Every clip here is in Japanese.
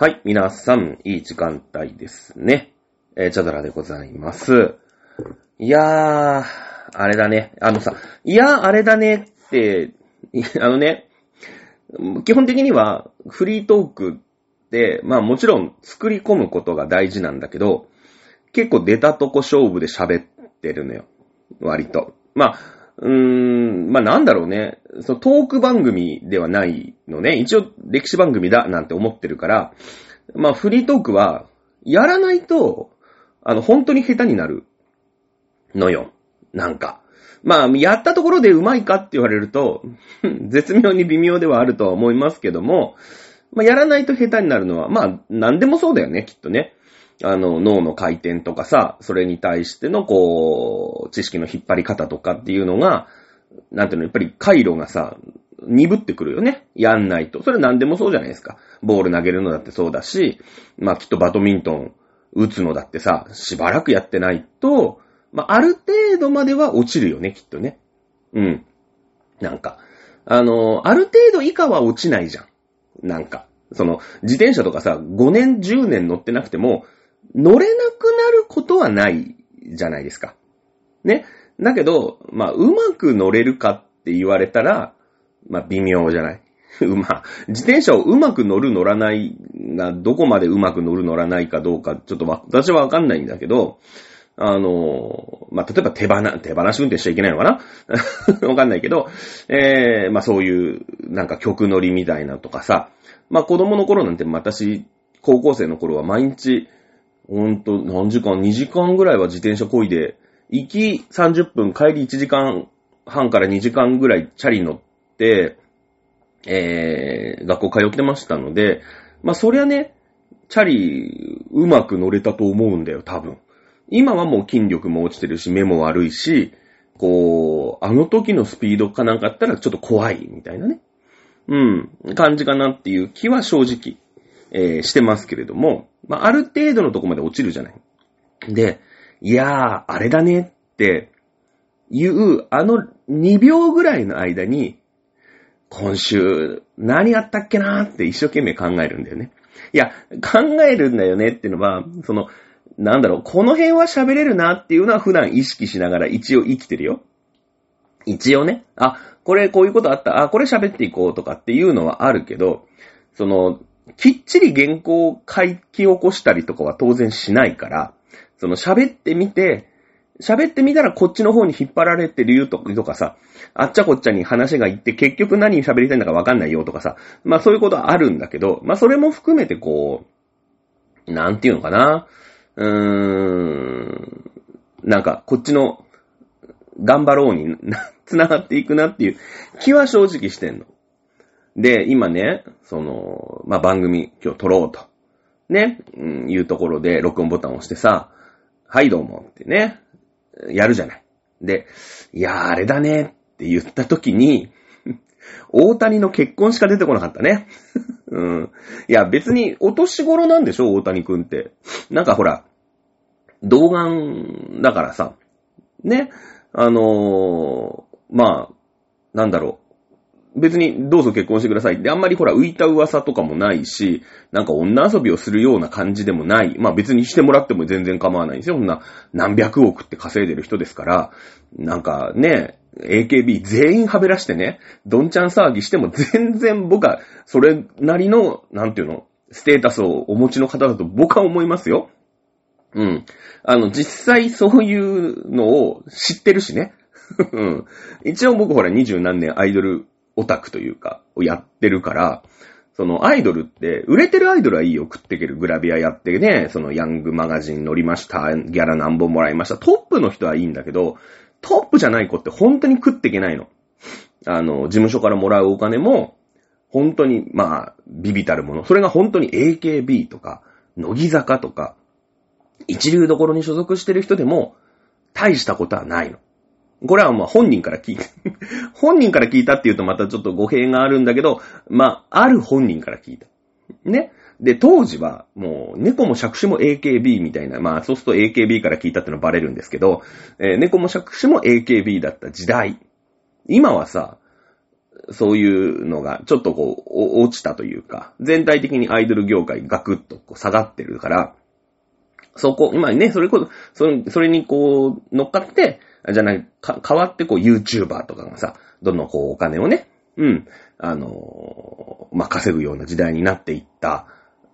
はい、皆さん、いい時間帯ですね。えー、チャドラでございます。いやー、あれだね。あのさ、いやー、あれだねって、あのね、基本的にはフリートークって、まあもちろん作り込むことが大事なんだけど、結構出たとこ勝負で喋ってるのよ。割と。まあ、うーん、まあなんだろうね。そのトーク番組ではないのね。一応歴史番組だなんて思ってるから、まあフリートークは、やらないと、あの、本当に下手になるのよ。なんか。まあ、やったところでうまいかって言われると、絶妙に微妙ではあるとは思いますけども、まあ、やらないと下手になるのは、まあ、なんでもそうだよね、きっとね。あの、脳の回転とかさ、それに対しての、こう、知識の引っ張り方とかっていうのが、なんていうの、やっぱり回路がさ、鈍ってくるよね。やんないと。それ何でもそうじゃないですか。ボール投げるのだってそうだし、まあきっとバドミントン打つのだってさ、しばらくやってないと、まあある程度までは落ちるよね、きっとね。うん。なんか、あの、ある程度以下は落ちないじゃん。なんか、その、自転車とかさ、5年、10年乗ってなくても、乗れなくなることはないじゃないですか。ね。だけど、まあ、うまく乗れるかって言われたら、まあ、微妙じゃない？う ま、自転車をうまく乗る乗らないが、どこまでうまく乗る乗らないかどうか、ちょっと私はわかんないんだけど、あの、まあ、例えば手放、手放し運転しちゃいけないのかな？わかんないけど、えー、まあ、そういう、なんか曲乗りみたいなとかさ、まあ、子供の頃なんて私、高校生の頃は毎日、ほんと、何時間 ?2 時間ぐらいは自転車漕いで、行き30分、帰り1時間半から2時間ぐらいチャリ乗って、えー、学校通ってましたので、まあ、そりゃね、チャリ、うまく乗れたと思うんだよ、多分。今はもう筋力も落ちてるし、目も悪いし、こう、あの時のスピードかなんかあったらちょっと怖い、みたいなね。うん、感じかなっていう気は正直、えー、してますけれども、まあ、ある程度のとこまで落ちるじゃない。で、いやー、あれだねって、いう、あの2秒ぐらいの間に、今週、何やったっけなーって一生懸命考えるんだよね。いや、考えるんだよねっていうのは、その、なんだろう、この辺は喋れるなっていうのは普段意識しながら一応生きてるよ。一応ね。あ、これこういうことあった。あ、これ喋っていこうとかっていうのはあるけど、その、きっちり原稿を書き起こしたりとかは当然しないから、その喋ってみて、喋ってみたらこっちの方に引っ張られてるよとかさ、あっちゃこっちゃに話が行って結局何喋りたいんだかわかんないよとかさ、まあそういうことはあるんだけど、まあそれも含めてこう、なんていうのかな、うーん、なんかこっちの頑張ろうに繋がっていくなっていう気は正直してんの。で、今ね、その、まあ番組今日撮ろうと、ね、うん、いうところで録音ボタンを押してさ、はいどうもってね、やるじゃない。で、いやーあれだねって言った時に、大谷の結婚しか出てこなかったね。うん。いや別にお年頃なんでしょ大谷くんって。なんかほら、童顔だからさ、ね、あのー、まあ、なんだろう。別にどうぞ結婚してくださいってあんまりほら浮いた噂とかもないし、なんか女遊びをするような感じでもない。まあ別にしてもらっても全然構わないんですよ。こんな何百億って稼いでる人ですから、なんかね、AKB 全員はべらしてね、どんちゃん騒ぎしても全然僕はそれなりの、なんていうの、ステータスをお持ちの方だと僕は思いますよ。うん。あの、実際そういうのを知ってるしね。うん。一応僕ほら二十何年アイドルオタクというか、をやってるから、そのアイドルって、売れてるアイドルはいいよ、食っていけるグラビアやってね、そのヤングマガジン乗りました、ギャラ何本もらいました。トップの人はいいんだけど、トップじゃない子って本当に食っていけないの。あの、事務所からもらうお金も、本当に、まあ、ビビたるもの。それが本当に AKB とか、乃木坂とか、一流どころに所属してる人でも、大したことはないの。これはまあ本人から聞いた。本人から聞いたっていうとまたちょっと語弊があるんだけど、まあ、ある本人から聞いた。ね。で、当時はもう猫も借子も AKB みたいな、まあそうすると AKB から聞いたってのはバレるんですけど、えー猫も借子も AKB だった時代。今はさ、そういうのが、ちょっとこう、落ちたというか、全体的にアイドル業界ガクッとこう下がってるから、そこ、今ね、それこそ、そそれにこう、乗っかって、じゃない、か、変わってこう、YouTuber とかがさ、どんどんこう、お金をね、うん、あのー、まあ、稼ぐような時代になっていった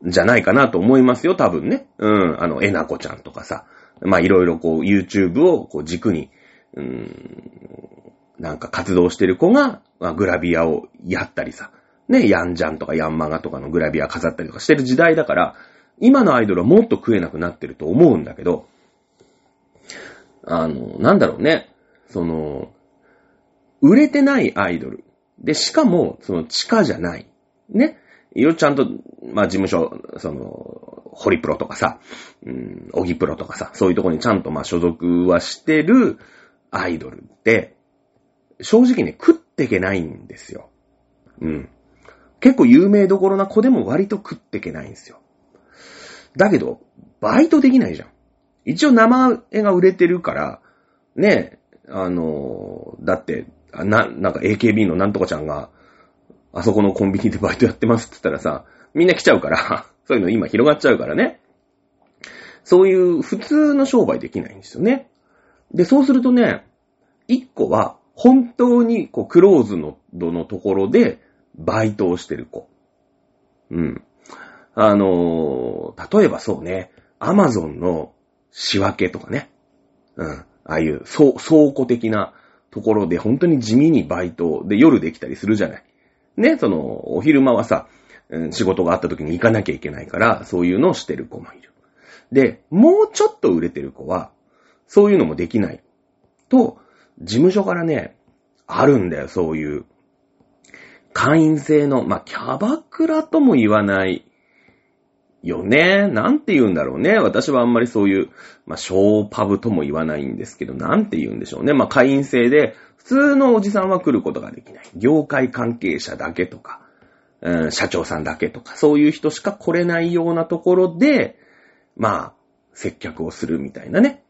じゃないかなと思いますよ、多分ね。うん、あの、えなこちゃんとかさ、まあ、いろいろこう、YouTube をこう、軸に、うーん、なんか活動してる子が、まあ、グラビアをやったりさ、ね、ヤンジャンとかヤンマガとかのグラビア飾ったりとかしてる時代だから、今のアイドルはもっと食えなくなってると思うんだけど、あの、なんだろうね、その、売れてないアイドル。で、しかも、その地下じゃない。ね。いろちゃんと、まあ、事務所、その、ホリプロとかさ、うん、オギプロとかさ、そういうとこにちゃんとまあ所属はしてるアイドルって、正直ね、食ってけないんですよ。うん。結構有名どころな子でも割と食ってけないんですよ。だけど、バイトできないじゃん。一応生絵が売れてるから、ね、あの、だって、な、なんか AKB のなんとかちゃんが、あそこのコンビニでバイトやってますって言ったらさ、みんな来ちゃうから そういうの今広がっちゃうからね。そういう普通の商売できないんですよね。で、そうするとね、一個は本当にこうクローズの度のところでバイトをしてる子。うん。あのー、例えばそうね、アマゾンの仕分けとかね。うん。ああいうそう倉庫的なところで本当に地味にバイトで夜できたりするじゃない。ね、その、お昼間はさ、仕事があった時に行かなきゃいけないから、そういうのをしてる子もいる。で、もうちょっと売れてる子は、そういうのもできない。と、事務所からね、あるんだよ、そういう。会員制の、まあ、キャバクラとも言わないよね。なんて言うんだろうね。私はあんまりそういう、まあ、ショーパブとも言わないんですけど、なんて言うんでしょうね。まあ、会員制で、普通のおじさんは来ることができない。業界関係者だけとか、うん、社長さんだけとか、そういう人しか来れないようなところで、まあ、接客をするみたいなね。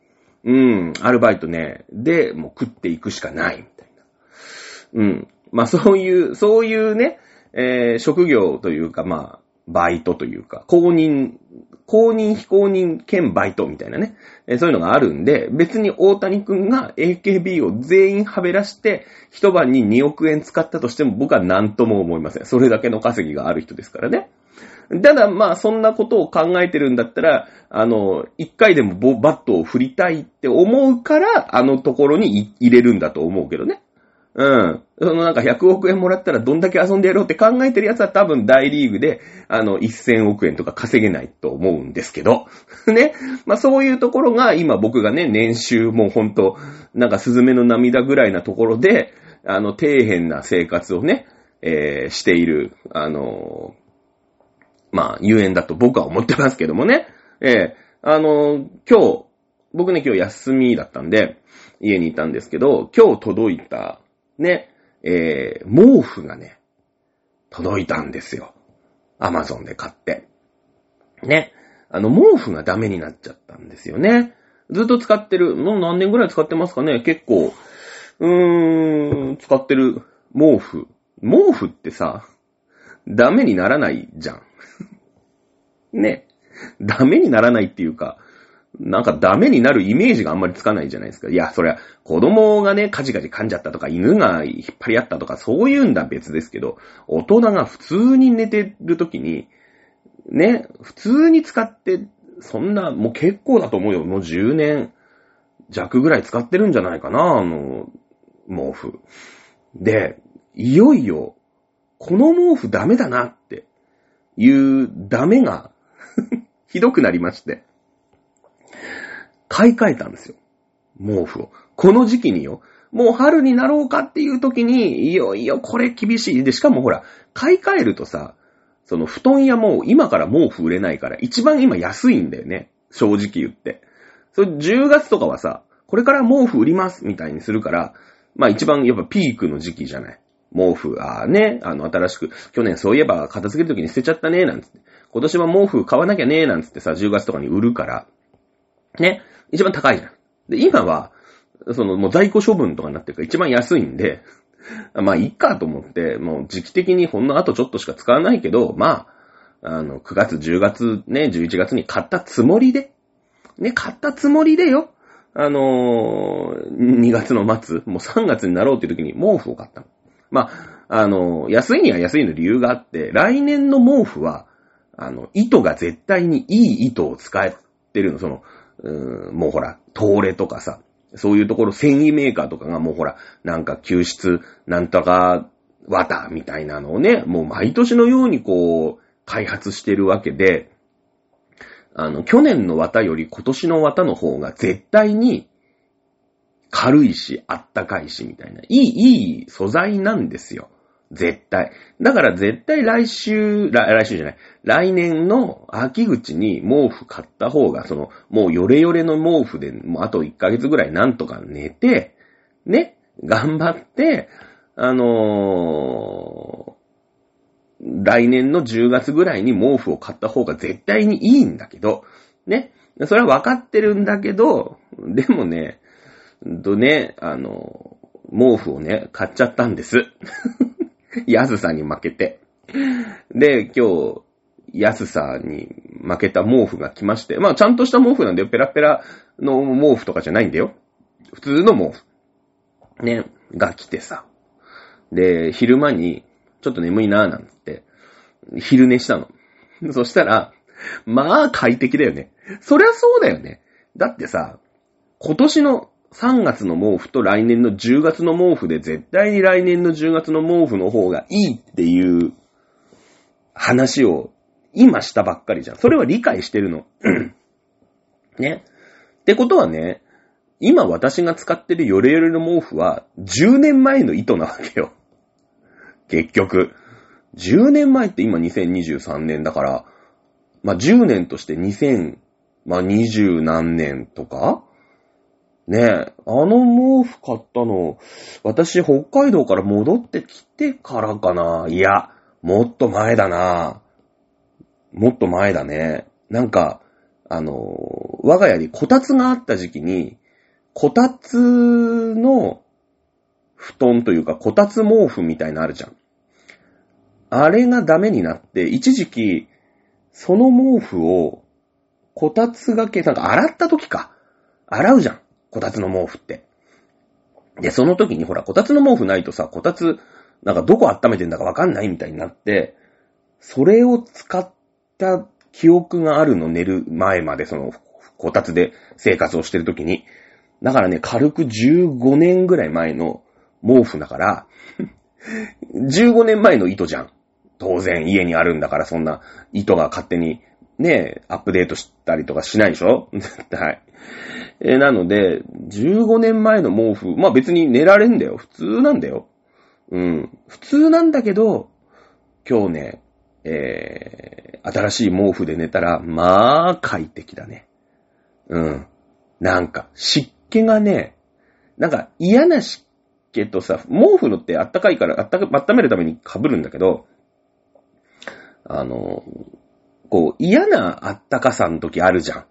うん、アルバイトね、で、もう食っていくしかないみたいな。うん。まあそういう、そういうね、えー、職業というか、まあ、バイトというか、公認、公認非公認兼バイトみたいなね、そういうのがあるんで、別に大谷くんが AKB を全員はべらして、一晩に2億円使ったとしても僕は何とも思いません。それだけの稼ぎがある人ですからね。ただ、まあ、そんなことを考えてるんだったら、あの、一回でもバットを振りたいって思うから、あのところに入れるんだと思うけどね。うん。そのなんか100億円もらったらどんだけ遊んでやろうって考えてる奴は多分大リーグで、あの、1000億円とか稼げないと思うんですけど。ね。まあそういうところが今僕がね、年収もうほんと、なんかスズメの涙ぐらいなところで、あの、底辺な生活をね、えー、している、あのー、まあ、遊園だと僕は思ってますけどもね。えー、あのー、今日、僕ね今日休みだったんで、家にいたんですけど、今日届いたね、えー、毛布がね、届いたんですよ。アマゾンで買って。ね。あの、毛布がダメになっちゃったんですよね。ずっと使ってる。もう何年ぐらい使ってますかね結構、うーん、使ってる毛布。毛布ってさ、ダメにならないじゃん。ね。ダメにならないっていうか、なんかダメになるイメージがあんまりつかないじゃないですか。いや、そりゃ、子供がね、カジカジ噛んじゃったとか、犬が引っ張り合ったとか、そういうんだ別ですけど、大人が普通に寝てる時に、ね、普通に使って、そんな、もう結構だと思うよ。もう10年弱ぐらい使ってるんじゃないかな、あの、毛布。で、いよいよ、この毛布ダメだなっていうダメが ひどくなりまして。買い替えたんですよ。毛布を。この時期によ。もう春になろうかっていう時に、いよいよこれ厳しい。で、しかもほら、買い替えるとさ、その布団屋も今から毛布売れないから、一番今安いんだよね。正直言って。それ10月とかはさ、これから毛布売りますみたいにするから、まあ一番やっぱピークの時期じゃない。毛布、ああね、あの新しく、去年そういえば片付ける時に捨てちゃったね、なんつって。今年は毛布買わなきゃね、なんつってさ、10月とかに売るから。ね。一番高いじゃん。で、今は、その、もう在庫処分とかになってるから一番安いんで、まあ、いいかと思って、もう時期的にほんの後ちょっとしか使わないけど、まあ、あの、9月、10月、ね、11月に買ったつもりで、ね、買ったつもりでよ。あのー、2月の末、もう3月になろうっていう時に毛布を買ったの。まあ、あのー、安いには安いの理由があって、来年の毛布は、あの、糸が絶対にいい糸を使ってるの。その、うんもうほら、東レとかさ、そういうところ繊維メーカーとかがもうほら、なんか救出、なんとか、綿みたいなのをね、もう毎年のようにこう、開発してるわけで、あの、去年の綿より今年の綿の方が絶対に軽いし、あったかいし、みたいな。いい、いい素材なんですよ。絶対。だから絶対来週、来週じゃない。来年の秋口に毛布買った方が、その、もうヨレヨレの毛布で、もうあと1ヶ月ぐらいなんとか寝て、ね、頑張って、あのー、来年の10月ぐらいに毛布を買った方が絶対にいいんだけど、ね。それは分かってるんだけど、でもね、とね、あの、毛布をね、買っちゃったんです。安さに負けて。で、今日、安さに負けた毛布が来まして、まあちゃんとした毛布なんだよ。ペラペラの毛布とかじゃないんだよ。普通の毛布。ね、が来てさ。で、昼間に、ちょっと眠いなーなんて、昼寝したの。そしたら、まあ快適だよね。そりゃそうだよね。だってさ、今年の3月の毛布と来年の10月の毛布で絶対に来年の10月の毛布の方がいいっていう話を今したばっかりじゃん。それは理解してるの。ね。ってことはね、今私が使ってるヨレヨレの毛布は10年前の糸なわけよ。結局。10年前って今2023年だから、まあ、10年として2000、まあ、20何年とかねえ、あの毛布買ったの、私北海道から戻ってきてからかないや、もっと前だなもっと前だね。なんか、あの、我が家にこたつがあった時期に、こたつの布団というか、こたつ毛布みたいなのあるじゃん。あれがダメになって、一時期、その毛布を、こたつがけ、なんか洗った時か。洗うじゃん。こたつの毛布って。で、その時にほら、こたつの毛布ないとさ、こたつ、なんかどこ温めてんだかわかんないみたいになって、それを使った記憶があるの、寝る前まで、その、こたつで生活をしてる時に。だからね、軽く15年ぐらい前の毛布だから、15年前の糸じゃん。当然家にあるんだからそんな糸が勝手にね、アップデートしたりとかしないでしょ？絶 対。えー、なので、15年前の毛布、まあ別に寝られんだよ。普通なんだよ。うん。普通なんだけど、今日ね、えー、新しい毛布で寝たら、まあ、快適だね。うん。なんか、湿気がね、なんか嫌な湿気とさ、毛布のってあったかいから、あったか、温めるために被るんだけど、あの、こう、嫌なあったかさの時あるじゃん。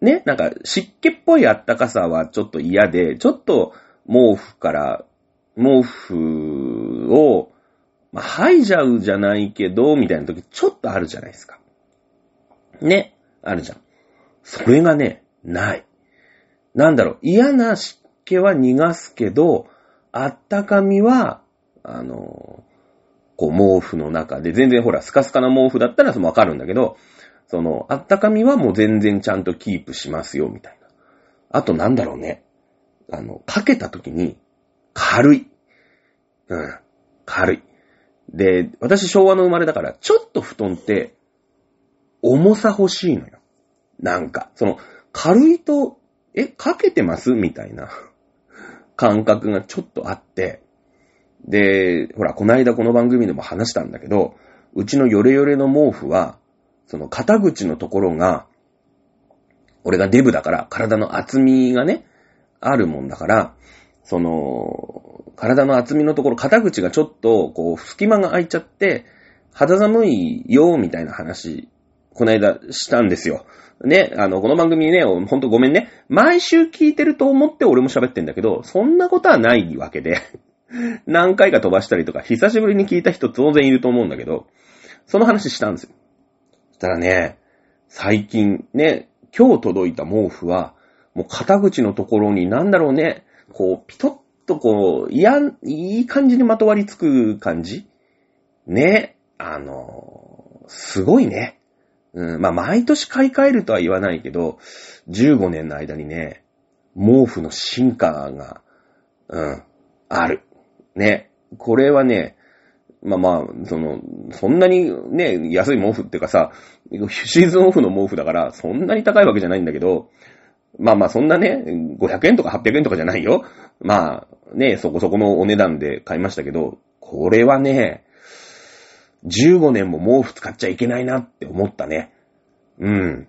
ね、なんか湿気っぽいあったかさはちょっと嫌で、ちょっと毛布から、毛布を、まあ、吐いじゃうじゃないけど、みたいな時ちょっとあるじゃないですか。ね、あるじゃん。それがね、ない。なんだろう、嫌な湿気は逃がすけど、あったかみは、あの、こう毛布の中で、全然ほら、スカスカな毛布だったらわかるんだけど、その、あったかみはもう全然ちゃんとキープしますよ、みたいな。あとなんだろうね。あの、かけた時に、軽い。うん。軽い。で、私昭和の生まれだから、ちょっと布団って、重さ欲しいのよ。なんか、その、軽いと、え、かけてます？みたいな感覚がちょっとあって、で、ほら、こないだこの番組でも話したんだけど、うちのヨレヨレの毛布は、その肩口のところが、俺がデブだから、体の厚みがね、あるもんだから、その、体の厚みのところ、肩口がちょっと、こう、隙間が空いちゃって、肌寒いよ、みたいな話、この間したんですよ。ね、あの、この番組ね、ほんとごめんね。毎週聞いてると思って俺も喋ってんだけど、そんなことはないわけで。何回か飛ばしたりとか、久しぶりに聞いた人当然いると思うんだけど、その話したんですよ。そしたらね、最近ね、今日届いた毛布は、もう肩口のところになんだろうね、こう、ピトッとこう、いや、いい感じにまとわりつく感じね。あの、すごいね。うん、まあ、毎年買い替えるとは言わないけど、15年の間にね、毛布の進化が、うん、ある。ね。これはね、まあまあ、その、そんなにね、安い毛布ってかさ、シーズンオフの毛布だから、そんなに高いわけじゃないんだけど、まあまあそんなね、500円とか800円とかじゃないよ。まあね、そこそこのお値段で買いましたけど、これはね、15年も毛布使っちゃいけないなって思ったね。うん。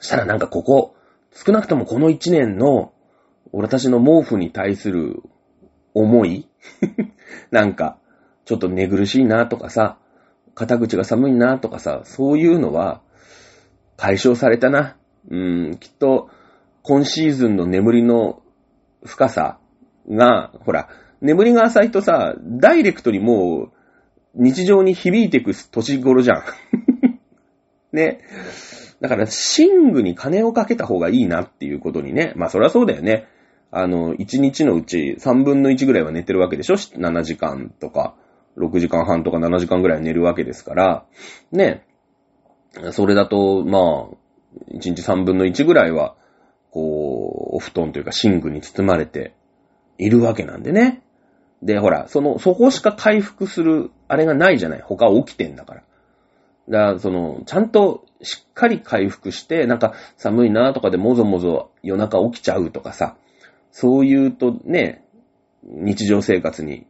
したらなんかここ、少なくともこの1年の、私の毛布に対する思い？なんか、ちょっと寝苦しいなとかさ、肩口が寒いなとかさ、そういうのは解消されたな。うん、きっと今シーズンの眠りの深さが、ほら、眠りが浅いとさ、ダイレクトにもう日常に響いてく年頃じゃん。ね。だから、寝具に金をかけた方がいいなっていうことにね。まあ、そりゃそうだよね。あの、1日のうち3分の1ぐらいは寝てるわけでしょ ?7 時間とか、6時間半とか7時間ぐらい寝るわけですから、ね。それだと、まあ、1日3分の1ぐらいは、こう、お布団というか寝具に包まれているわけなんでね。で、ほら、その、そこしか回復する、あれがないじゃない？他起きてんだから。だから、その、ちゃんとしっかり回復して、なんか寒いなとかでもぞもぞ夜中起きちゃうとかさ、そういうとね、日常生活に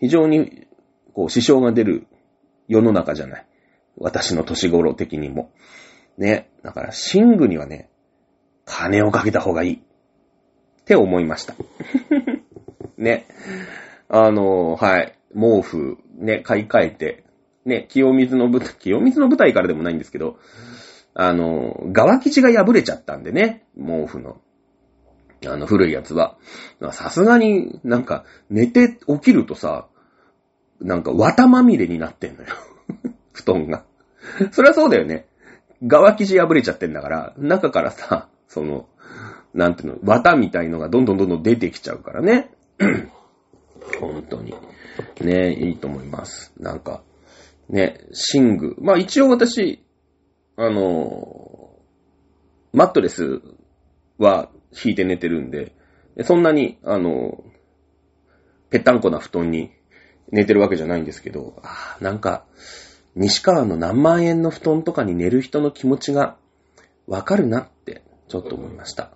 非常にこう支障が出る世の中じゃない。私の年頃的にも。ね。だから、寝具にはね、金をかけた方がいい。って思いました。ね。あの、はい。毛布、ね、買い替えて、ね、清水の舞台、清水の舞台からでもないんですけど、あの、側生地が破れちゃったんでね、毛布の。あの、古いやつは。さすがになんか、寝て起きるとさ、なんか、綿まみれになってんのよ。布団が。それはそうだよね。側生地破れちゃってんだから、中からさ、その、なんていうの、綿みたいのがどんどんどんどん出てきちゃうからね。本当に。ね、いいと思います。なんか、ね、寝具。まあ一応私、あの、マットレスは引いて寝てるんで、そんなに、あの、ぺったんこな布団に寝てるわけじゃないんですけど、あなんか、西川の何万円の布団とかに寝る人の気持ちがわかるなって、ちょっと思いました。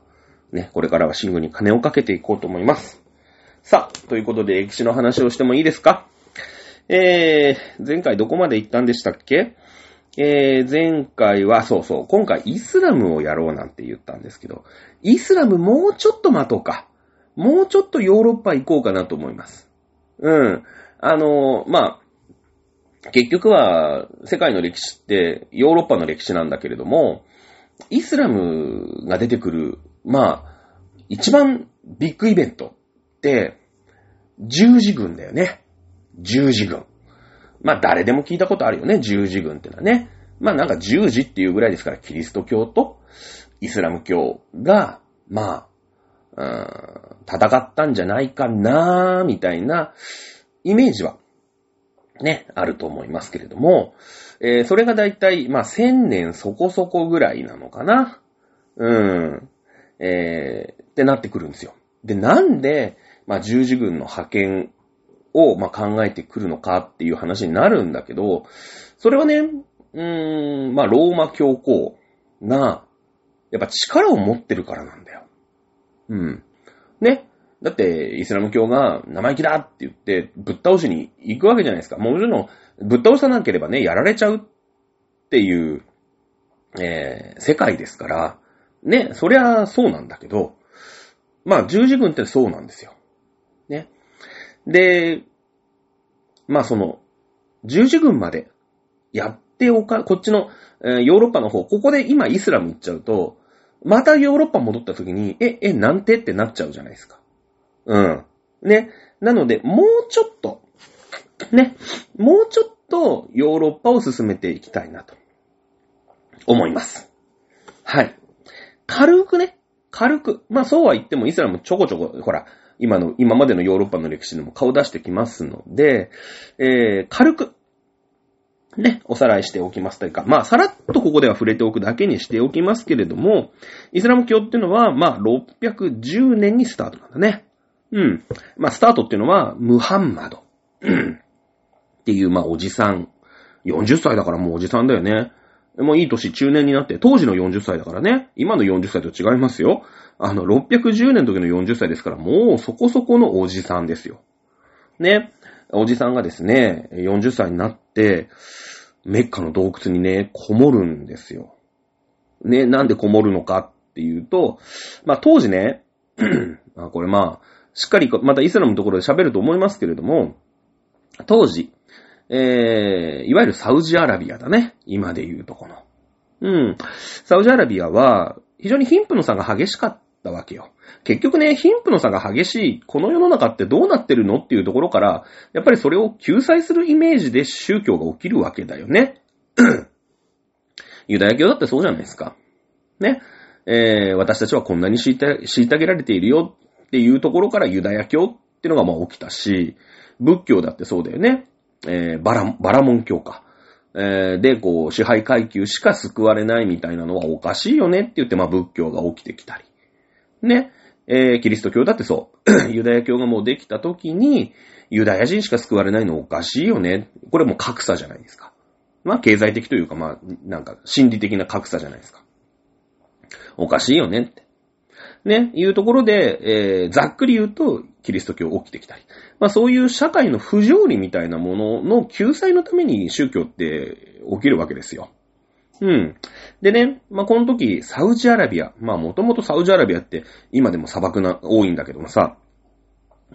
ね、これからは寝具に金をかけていこうと思います。さあ、ということで歴史の話をしてもいいですか？えー、前回どこまで行ったんでしたっけ？えー、前回は、そうそう、今回イスラムをやろうなんて言ったんですけど、イスラムもうちょっと待とうか。もうちょっとヨーロッパ行こうかなと思います。うん。あの、まあ、結局は世界の歴史ってヨーロッパの歴史なんだけれども、イスラムが出てくる、まあ、一番ビッグイベントって、十字軍だよね。十字軍。まあ誰でも聞いたことあるよね、十字軍ってのはね。まあなんか十字っていうぐらいですから、キリスト教とイスラム教が、まあ、戦ったんじゃないかなーみたいなイメージは、ね、あると思いますけれども、えー、それがだいたい、まあ千年そこそこぐらいなのかな。うん。えー、ってなってくるんですよ。で、なんで、まあ、十字軍の派遣を、ま、考えてくるのかっていう話になるんだけど、それはね、うーん、まあ、ローマ教皇が、やっぱ力を持ってるからなんだよ。うん。ね。だって、イスラム教が生意気だって言って、ぶっ倒しに行くわけじゃないですか。もちろん、ぶっ倒さなければね、やられちゃうっていう、えー、世界ですから、ね、そりゃそうなんだけど、まあ、十字軍ってそうなんですよ。ね。で、まあその、十字軍までやっておか、こっちの、えー、ヨーロッパの方、ここで今イスラム行っちゃうと、またヨーロッパ戻った時に、え、え、なんてってなっちゃうじゃないですか。うん。ね。なので、もうちょっと、ね、もうちょっとヨーロッパを進めていきたいなと思います。はい。軽くね、軽く。まあそうは言ってもイスラムちょこちょこ、ほら、今の、今までのヨーロッパの歴史でも顔出してきますので、えー、軽く、ね、おさらいしておきますというか、まあ、さらっとここでは触れておくだけにしておきますけれども、イスラム教っていうのは、まあ、610年にスタートなんだね。うん。まあ、スタートっていうのは、ムハンマド。っていう、まあ、おじさん。40歳だからもうおじさんだよね。もういい年、中年になって、当時の40歳だからね。今の40歳と違いますよ。あの、610年の時の40歳ですから、もうそこそこのおじさんですよ。ね。おじさんがですね、40歳になって、メッカの洞窟にね、こもるんですよ。ね、なんでこもるのかっていうと、まあ当時ね、これまあ、しっかり、またイスラムのところで喋ると思いますけれども、当時、えー、いわゆるサウジアラビアだね。今で言うとこの。うん。サウジアラビアは、非常に貧富の差が激しかったわけよ。結局ね、貧富の差が激しい、この世の中ってどうなってるのっていうところから、やっぱりそれを救済するイメージで宗教が起きるわけだよね。ユダヤ教だってそうじゃないですか。ね。えー、私たちはこんなに虐げられているよっていうところからユダヤ教っていうのがまあ起きたし、仏教だってそうだよね。えー、バラ、バラモン教か。えー、で、こう、支配階級しか救われないみたいなのはおかしいよねって言って、まあ仏教が起きてきたり。ね。えー、キリスト教だってそう。ユダヤ教がもうできた時に、ユダヤ人しか救われないのおかしいよね。これも格差じゃないですか。まあ経済的というか、まあ、なんか心理的な格差じゃないですか。おかしいよねって。ね、いうところで、えー、ざっくり言うと、キリスト教起きてきたり。まあそういう社会の不条理みたいなものの救済のために宗教って起きるわけですよ。うん。でね、まあ、この時、サウジアラビア。まあ、もともとサウジアラビアって、今でも砂漠な、多いんだけどもさ、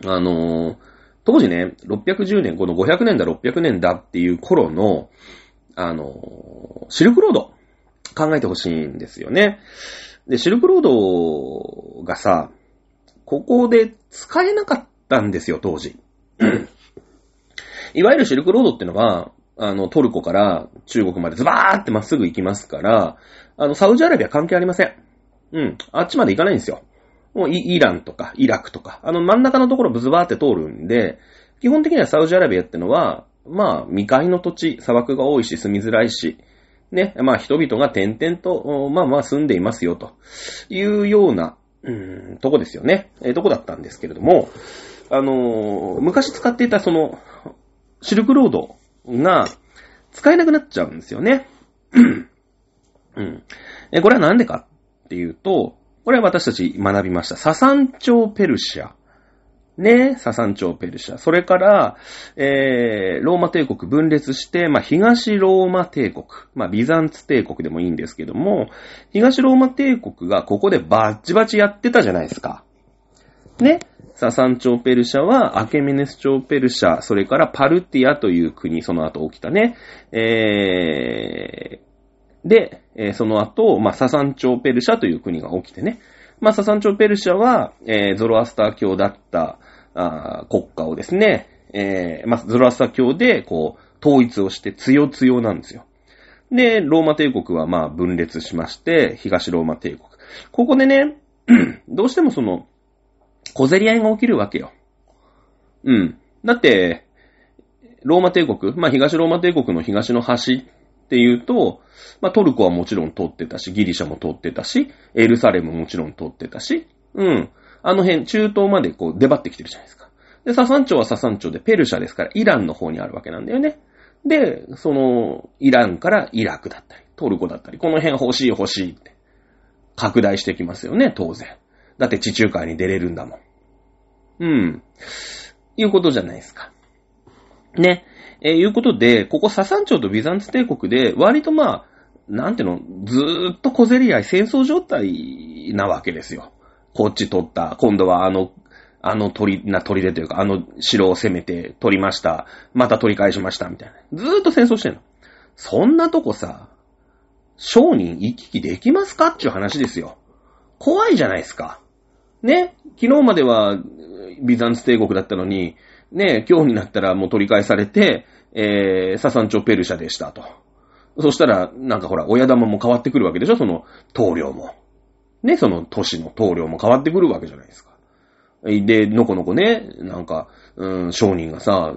あのー、当時ね、610年、この500年だ、600年だっていう頃の、あのー、シルクロード、考えてほしいんですよね。で、シルクロードがさ、ここで使えなかったんですよ、当時。いわゆるシルクロードってのは、あの、トルコから中国までズバーってまっすぐ行きますから、あの、サウジアラビア関係ありません。うん。あっちまで行かないんですよ。もうイ、イランとか、イラクとか、あの、真ん中のところブズバーって通るんで、基本的にはサウジアラビアってのは、まあ、未開の土地、砂漠が多いし、住みづらいし、ね、まあ、人々が点々と、まあまあ住んでいますよ、というような、うん、とこですよね。えー、とこだったんですけれども、あのー、昔使っていたその、シルクロードが使えなくなっちゃうんですよね。うん。え、これはなんでかっていうと、これは私たち学びました。ササンチョペルシア。ね、ササン朝ペルシャ。それから、えー、ローマ帝国分裂して、まあ、東ローマ帝国。まあ、ビザンツ帝国でもいいんですけども、東ローマ帝国がここでバッチバチやってたじゃないですか。ね。ササン朝ペルシャは、アケメネス朝ペルシャ、それからパルティアという国、その後起きたね。えー、で、えー、その後、まあ、ササン朝ペルシャという国が起きてね。まあ、ササン朝ペルシャは、えー、ゾロアスター教だったあ国家をですね、えー、まあ、ゾロアスタ教で、こう、統一をして強強なんですよ。で、ローマ帝国はまあ分裂しまして、東ローマ帝国。ここでね、どうしてもその、小競り合いが起きるわけよ。うん。だって、ローマ帝国、まあ東ローマ帝国の東の端っていうと、まあトルコはもちろん通ってたし、ギリシャも通ってたし、エルサレムももちろん通ってたし、うん。あの辺、中東までこう出張ってきてるじゃないですか。で、ササン朝はササン朝でペルシャですから、イランの方にあるわけなんだよね。で、その、イランからイラクだったり、トルコだったり、この辺欲しい欲しいって、拡大してきますよね、当然。だって地中海に出れるんだもん。うん。いうことじゃないですか。ね。えー、いうことで、ここササン朝とビザンツ帝国で、割とまあ、なんていうの、ずーっと小競り合い、戦争状態なわけですよ。こっち取った。今度はあの、あの鳥、な鳥でというか、あの城を攻めて取りました。また取り返しました。みたいな。ずーっと戦争してんの。そんなとこさ、商人行き来できますかっていう話ですよ。怖いじゃないですか。ね、昨日まではビザンツ帝国だったのに、ね、今日になったらもう取り返されて、えー、ササンチョペルシャでしたと。そしたら、なんかほら、親玉も変わってくるわけでしょその、棟梁も。ね、その都市の棟梁も変わってくるわけじゃないですか。で、のこのこね、なんか、うん、商人がさ、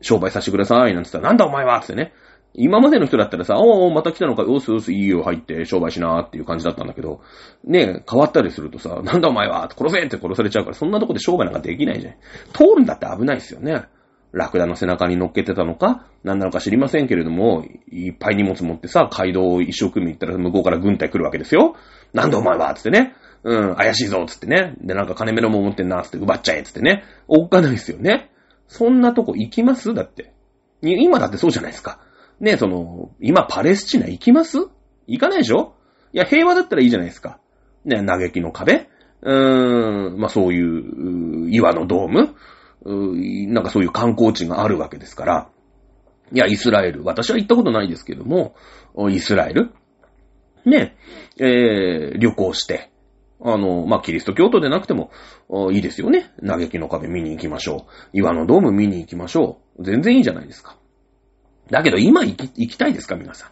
商売させてください、なんて言ったら、なんだお前はってね。今までの人だったらさ、おー、また来たのか、おすおす、いいよ、入って商売しなーっていう感じだったんだけど、ね、変わったりするとさ、なんだお前は殺せって殺されちゃうから、そんなとこで商売なんかできないじゃん。通るんだって危ないですよね。ラクダの背中に乗っけてたのか、何なのか知りませんけれども、いっぱい荷物持ってさ、街道を一生懸命行ったら向こうから軍隊来るわけですよ。なんだお前はつってね。うん、怪しいぞつってね。で、なんか金目のも持ってんなつって奪っちゃえつってね。おっかないですよね。そんなとこ行きます？だって。今だってそうじゃないですか。ね、その、今パレスチナ行きます？行かないでしょ？いや、平和だったらいいじゃないですか。ね、嘆きの壁うーん、まあそういう、岩のドームうーなんかそういう観光地があるわけですから。いや、イスラエル。私は行ったことないですけども、イスラエル。ね、えー、旅行して、あの、まあ、キリスト教徒でなくても、いいですよね。嘆きの壁見に行きましょう。岩のドーム見に行きましょう。全然いいじゃないですか。だけど今行き、行きたいですか？皆さ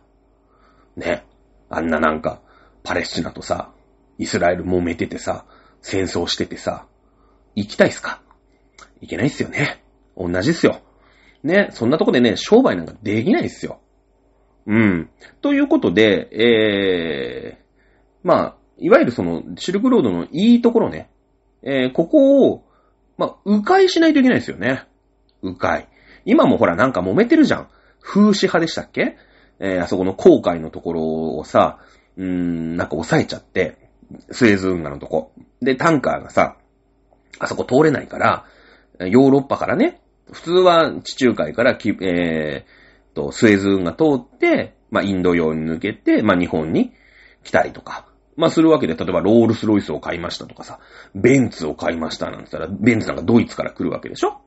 ん。ね。あんななんか、パレスチナとさ、イスラエル揉めててさ、戦争しててさ、行きたいっすか？いけないっすよね。同じっすよ。ね、そんなとこでね、商売なんかできないっすよ。うん。ということで、えー、まあ、いわゆるその、シルクロードのいいところね、えー、ここを、まあ、迂回しないといけないですよね。迂回。今もほらなんか揉めてるじゃん。風刺派でしたっけ？えー、あそこの航海のところをさ、うーん、なんか抑えちゃって、スエズ運河のとこ。で、タンカーがさ、あそこ通れないから、ヨーロッパからね、普通は地中海からき、えー、と、スエズ運河通って、まあ、インド洋に抜けて、まあ、日本に来たりとか、まあ、するわけで、例えばロールスロイスを買いましたとかさ、ベンツを買いましたなんて言ったら、ベンツなんかドイツから来るわけでしょ？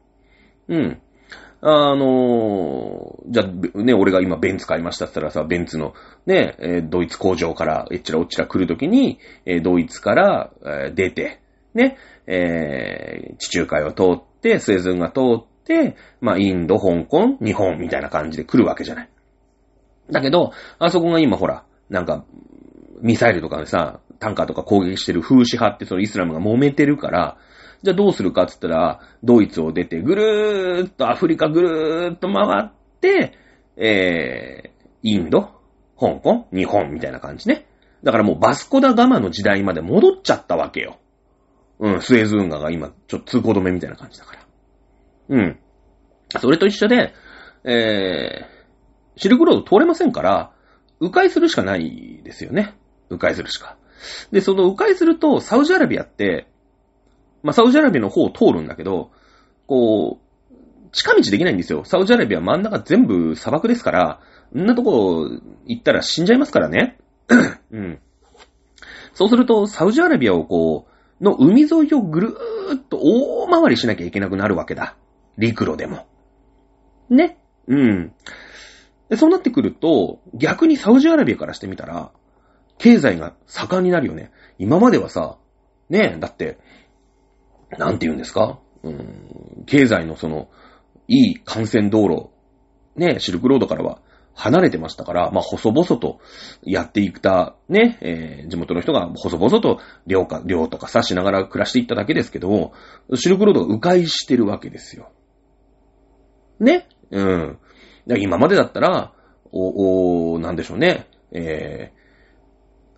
うん。あのー、じゃあ、ね、俺が今ベンツ買いましたって言ったらさ、ベンツのね、えドイツ工場からえっちらおっちら来るときに、えドイツから、え出て、ね、えー、地中海を通って、スエズンが通ってて、まあ、インド、香港、日本みたいな感じで来るわけじゃない。だけど、あそこが今ほら、なんか、ミサイルとかでさ、タンカーとか攻撃してる風刺派ってそのイスラムが揉めてるから、じゃあどうするかって言ったら、ドイツを出て、ぐるーっとアフリカぐるーっと回って、えー、インド、香港、日本みたいな感じね。だからもうバスコダガマの時代まで戻っちゃったわけよ。うん、スエズ運河が今、ちょっと通行止めみたいな感じだから。うん。それと一緒で、えー、シルクロード通れませんから、迂回するしかないですよね。迂回するしか。で、その迂回すると、サウジアラビアって、まあ、サウジアラビアの方を通るんだけど、こう、近道できないんですよ。サウジアラビア真ん中全部砂漠ですから、んなとこ行ったら死んじゃいますからね。うん。そうすると、サウジアラビアをこう、の海沿いをぐるーっと大回りしなきゃいけなくなるわけだ。陸路でも。ね。うん。でそうなってくると、逆にサウジアラビアからしてみたら、経済が盛んになるよね。今まではさ、ねえ、だって、なんて言うんですか？うん、経済のその、いい幹線道路、ね、シルクロードからは離れてましたから、まあ、細々とやっていった、ね、えー、地元の人が細々と量か、量とかさしながら暮らしていっただけですけども、シルクロードが迂回してるわけですよ。ねうん。今までだったら、お、お、なんでしょうね、え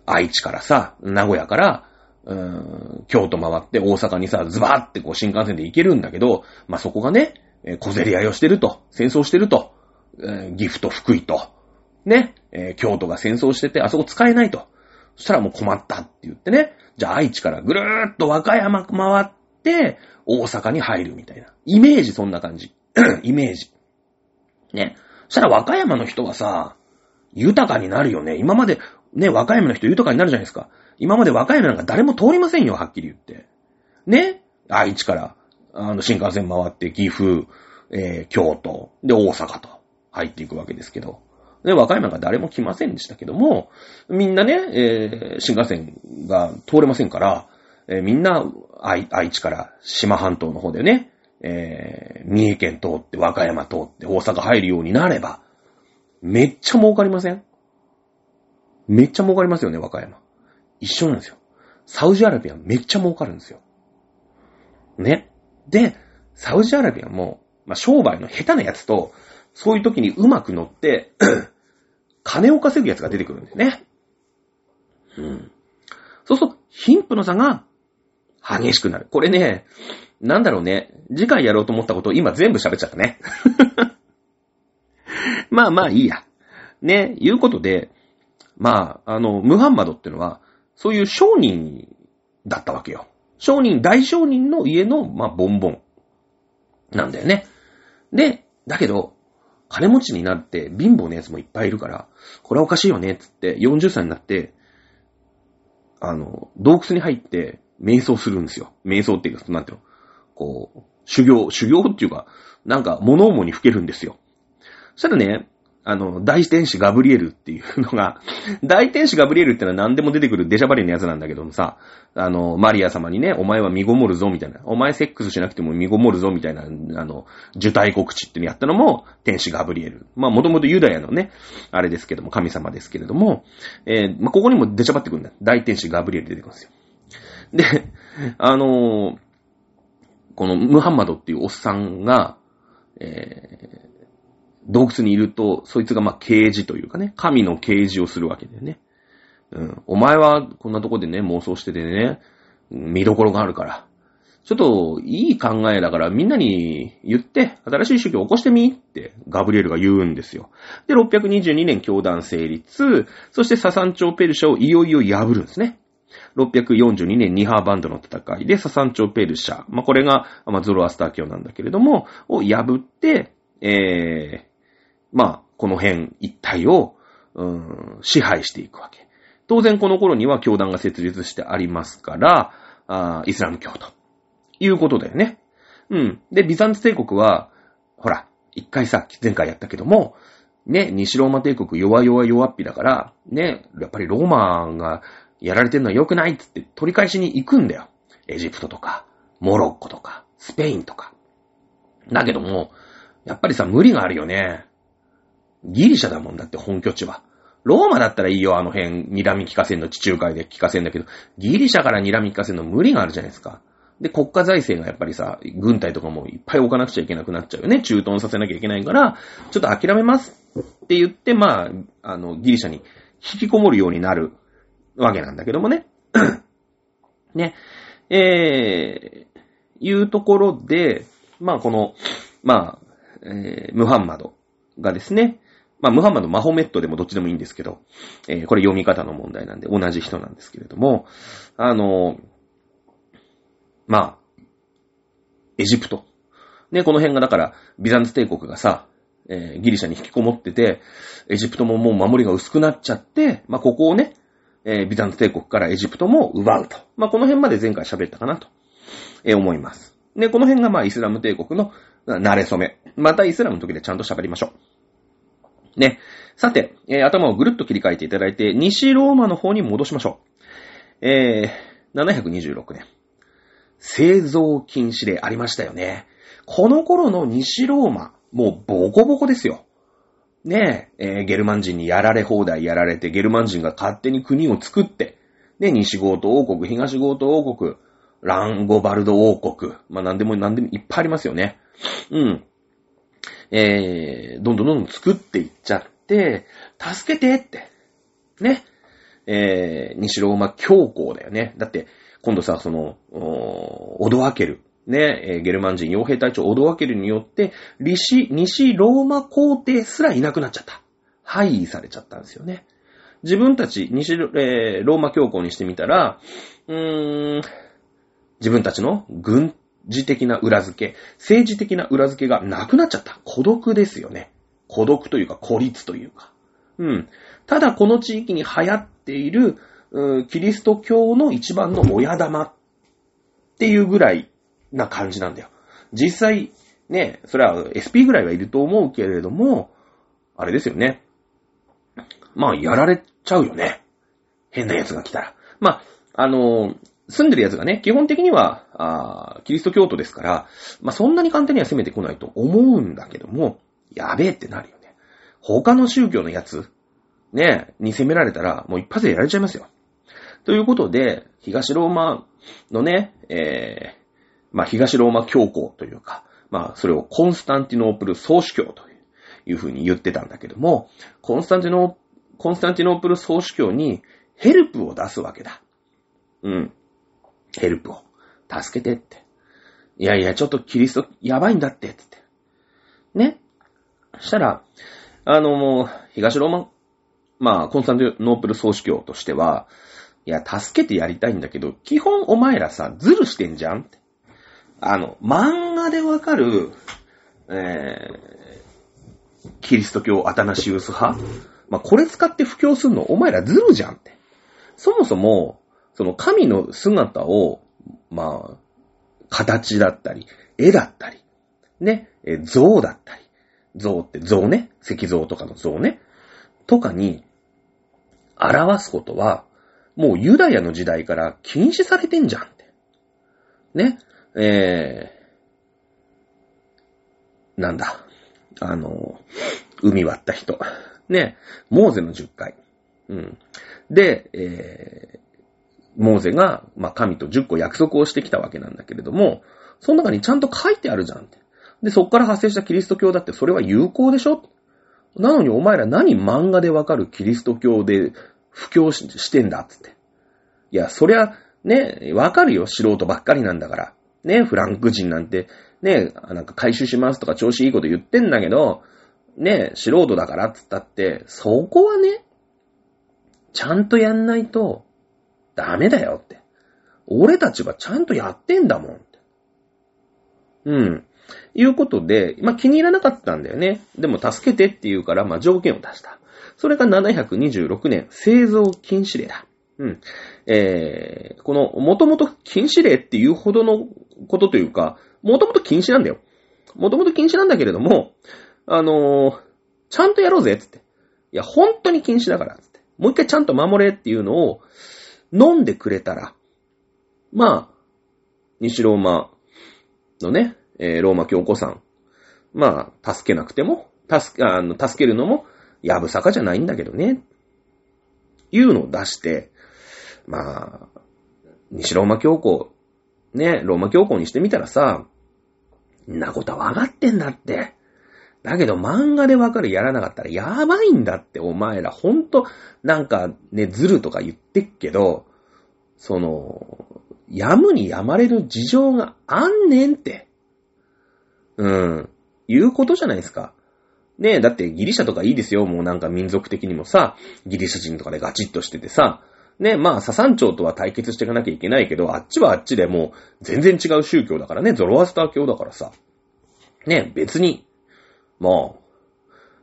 ー、愛知からさ、名古屋から、うん、京都回って大阪にさ、ズバーってこう新幹線で行けるんだけど、まあ、そこがね、え小競り合いをしてると、戦争してると、えー、岐阜と福井と、ね、えー、京都が戦争してて、あそこ使えないと。そしたらもう困ったって言ってね、じゃあ愛知からぐるーっと和歌山回って、大阪に入るみたいな。イメージそんな感じ。イメージ。ね。そしたら和歌山の人はさ、豊かになるよね。今まで、ね、和歌山の人豊かになるじゃないですか。今まで和歌山なんか誰も通りませんよ、はっきり言って。ね愛知から、あの、新幹線回って岐阜、えー、京都、で、大阪と入っていくわけですけど。で、和歌山が誰も来ませんでしたけども、みんなね、えー、新幹線が通れませんから、えーみんな愛、愛知から島半島の方でね、えー三重県通って和歌山通って大阪入るようになれば、めっちゃ儲かりません？めっちゃ儲かりますよね、和歌山。一緒なんですよ。サウジアラビアめっちゃ儲かるんですよ。ね？で、サウジアラビアも、まあ、商売の下手なやつと、そういう時にうまく乗って、金を稼ぐやつが出てくるんだよね。うん。そうすると、貧富の差が激しくなる。これね、なんだろうね。次回やろうと思ったことを今全部喋っちゃったね。まあまあいいや。ね、いうことで、まあ、あの、ムハンマドってのは、そういう商人だったわけよ。商人、大商人の家の、まあ、ボンボン。なんだよね。で、だけど、金持ちになって貧乏な奴もいっぱいいるから、これはおかしいよね、つって、40歳になって、あの、洞窟に入って、瞑想するんですよ。瞑想っていうか、なんていうのこう、修行、修行っていうか、なんか、物思いにふけるんですよ。そしたらね、あの、大天使ガブリエルっていうのが、大天使ガブリエルってのは何でも出てくるデジャバレのやつなんだけどもさ、あの、マリア様にね、お前は身ごもるぞ、みたいな。お前セックスしなくても身ごもるぞ、みたいな、あの、受胎告知ってのやったのも、天使ガブリエル。まあ、もともとユダヤのね、あれですけども、神様ですけれども、えーまあ、ここにも出ちゃばってくるんだ。大天使ガブリエル出てくるんですよ。で、あのーこのムハンマドっていうおっさんが、えー洞窟にいると、そいつがまあ啓示というかね、神の啓示をするわけだよね。うん。お前はこんなとこでね、妄想しててね、見どころがあるから。ちょっと、いい考えだからみんなに言って、新しい宗教を起こしてみって、ガブリエルが言うんですよ。で、622年教団成立、そしてササン朝ペルシャをいよいよ破るんですね。642年ニハーバンドの戦いでササン朝ペルシャ、まあ、これが、まあ、ゾロアスター教なんだけれども、を破って、えー、まあ、この辺一帯を、うん、支配していくわけ。当然この頃には教団が設立してありますから、あイスラム教ということだよね。うん。で、ビザンツ帝国は、ほら、一回さ、前回やったけども、ね、西ローマ帝国弱々弱っぴだから、ね、やっぱりローマがやられてるのは良くないっつって取り返しに行くんだよ。エジプトとか、モロッコとか、スペインとか。だけども、やっぱりさ、無理があるよね。ギリシャだもんだって本拠地は。ローマだったらいいよ、あの辺、睨み聞かせんの、地中海で聞かせんだけど、ギリシャから睨み聞かせんの無理があるじゃないですか。で、国家財政がやっぱりさ、軍隊とかもいっぱい置かなくちゃいけなくなっちゃうよね。駐屯させなきゃいけないから、ちょっと諦めますって言って、まあ、あの、ギリシャに引きこもるようになるわけなんだけどもね。ね。えー、いうところで、まあこの、まあ、えー、ムハンマドがですね、まあムハンマド、マホメットでもどっちでもいいんですけど、えー、これ読み方の問題なんで同じ人なんですけれども、あの、まあ、エジプト。ね、この辺がだから、ビザンツ帝国がさ、えーギリシャに引きこもってて、エジプトももう守りが薄くなっちゃって、まあ、ここをね、えービザンツ帝国からエジプトも奪うと。まあ、この辺まで前回喋ったかなと、えー思います。で、この辺がま、イスラム帝国の慣れ初め。またイスラムの時でちゃんと喋りましょう。ね。さて、えー頭をぐるっと切り替えていただいて、西ローマの方に戻しましょう。えー、726年。製造禁止令ありましたよね。この頃の西ローマ、もうボコボコですよ。ねえ、えーゲルマン人にやられ放題やられて、ゲルマン人が勝手に国を作って、で、西ゴート王国、東ゴート王国、ランゴバルド王国、まあ何でも何でもいっぱいありますよね。うん。えー、どんどんどんどん作っていっちゃって、助けてって。ね。えー、西ローマ教皇だよね。だって、今度さ、その、おオドアケル、ね、えーゲルマン人傭兵隊長オドアケルによって、西、西ローマ皇帝すらいなくなっちゃった。廃位されちゃったんですよね。自分たち、西、えーローマ教皇にしてみたら、うーん、自分たちの軍事的な裏付け、政治的な裏付けがなくなっちゃった。孤独ですよね。孤独というか孤立というか。うん。ただこの地域に流行っている、キリスト教の一番の親玉っていうぐらいな感じなんだよ。実際、ね、それは SP ぐらいはいると思うけれども、あれですよね。まあ、やられちゃうよね。変な奴が来たら。まあ、あの、住んでるやつがね、基本的には、あキリスト教徒ですから、まあ、そんなに簡単には攻めてこないと思うんだけども、やべえってなるよね。他の宗教のやつ、ね、に攻められたら、もう一発でやられちゃいますよ。ということで、東ローマのね、えー、まあ、東ローマ教皇というか、まあ、それをコンスタンティノープル総主教というふうに言ってたんだけども、コンスタンティノー、コンスタンティノープル総主教にヘルプを出すわけだ。うん。ヘルプを。助けてって。いやいや、ちょっとキリストやばいんだって、つって。ね。したら、あの、もう、東ローマ、まあ、コンスタンティノープル総主教としては、いや、助けてやりたいんだけど、基本お前らさ、ズルしてんじゃんって。あの、漫画でわかる、えー、キリスト教アタナシウス派？まあ、これ使って布教すんの？お前らズルじゃんって。そもそも、その神の姿を、まあ、形だったり、絵だったり、ね、え像だったり、像って像ね、石像とかの像ね、とかに表すことは、もうユダヤの時代から禁止されてんじゃんって。ね、えー、なんだ、あの、海割った人。ね、モーゼの10回。うん。で、えー、モーゼが、まあ、神と10個約束をしてきたわけなんだけれども、その中にちゃんと書いてあるじゃんって。で、そっから発生したキリスト教だってそれは有効でしょなのにお前ら何漫画でわかるキリスト教で布教してんだっつって。いや、そりゃ、ね、わかるよ、素人ばっかりなんだから。ね、フランク人なんて、ね、なんか回収しますとか調子いいこと言ってんだけど、ね、素人だからって言ったって、そこはね、ちゃんとやんないと、ダメだよって。俺たちはちゃんとやってんだもん。うん。いうことで、まあ、気に入らなかったんだよね。でも助けてって言うから、まあ、条件を出した。それが726年、製造禁止令だ。うん。えー、この、もともと禁止令っていうほどのことというか、もともと禁止なんだよ。もともと禁止なんだけれども、あのー、ちゃんとやろうぜ、つって。いや、本当に禁止だから、つって。もう一回ちゃんと守れっていうのを、飲んでくれたら、まあ、西ローマのね、えー、ローマ教皇さん、まあ、助けなくても、助け、あの、助けるのも、やぶさかじゃないんだけどね、いうのを出して、まあ、西ローマ教皇、ね、ローマ教皇にしてみたらさ、んなことは分かってんだって。だけど漫画でわかるやらなかったらやばいんだってお前ら。ほんと、なんかね、ずるとか言ってっけど、その、やむにやまれる事情があんねんって。うん。いうことじゃないですか。ねえ、だってギリシャとかいいですよ。もうなんか民族的にもさ、ギリシャ人とかでガチッとしててさ、ね、まあ、ササンチョウとは対決していかなきゃいけないけど、あっちはあっちでもう全然違う宗教だからね、ゾロアスター教だからさ。ね、別に、まあ、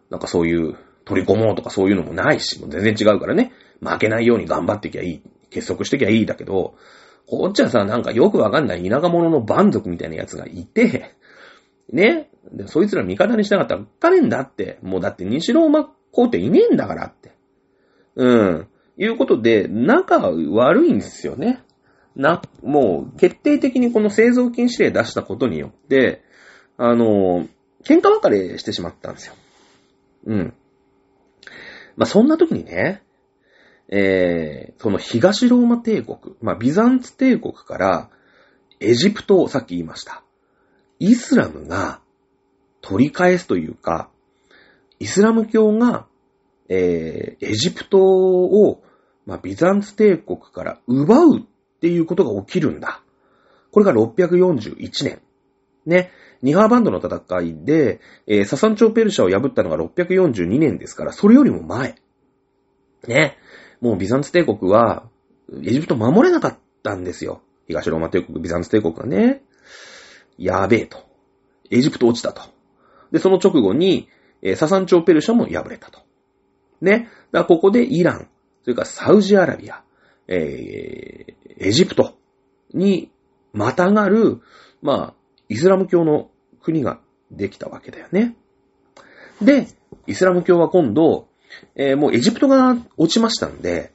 なんかそういう取り込もうとかそういうのもないし、もう全然違うからね、負けないように頑張ってきゃいい。結束してきゃいいだけど、こっちはさ、なんかよくわかんない田舎者の蛮族みたいなやつがいて、ね。で、そいつら味方にしなかったらかねんだって。もうだって西ローマ皇帝いねえんだからって。うん。いうことで、仲悪いんですよね。な、もう、決定的にこの製造禁止令出したことによって、あの、喧嘩別れしてしまったんですよ。うん。まあ、そんな時にね、えー、その東ローマ帝国、まあ、ビザンツ帝国からエジプトをさっき言いました。イスラムが取り返すというか、イスラム教が、えー、エジプトを、まあ、ビザンツ帝国から奪うっていうことが起きるんだ。これが641年。ね。ニハーバンドの戦いで、えー、ササンチョウペルシャを破ったのが642年ですから、それよりも前。ね。もうビザンツ帝国は、エジプト守れなかったんですよ。東ローマ帝国、ビザンツ帝国がね。やべえと。エジプト落ちたと。で、その直後に、えー、ササンチョウペルシャも敗れたと。ね。だからここでイラン、それからサウジアラビア、えー、エジプトにまたがる、まあ、イスラム教の国ができたわけだよね。で、イスラム教は今度、えー、もうエジプトが落ちましたんで、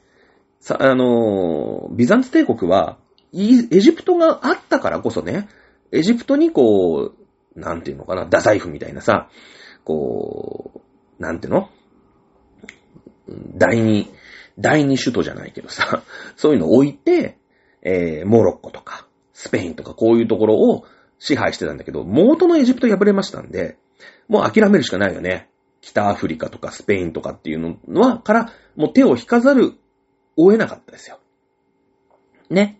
さ、あのー、ビザンツ帝国はエジプトがあったからこそね、エジプトにこう、なんていうのかな、太宰府みたいなさ、こう、なんていうの？第二、第二首都じゃないけどさ、そういうのを置いて、えー、モロッコとか、スペインとかこういうところを支配してたんだけど、元のエジプト破れましたんで、もう諦めるしかないよね。北アフリカとかスペインとかっていうのは、から、もう手を引かざるを得なかったですよ。ね。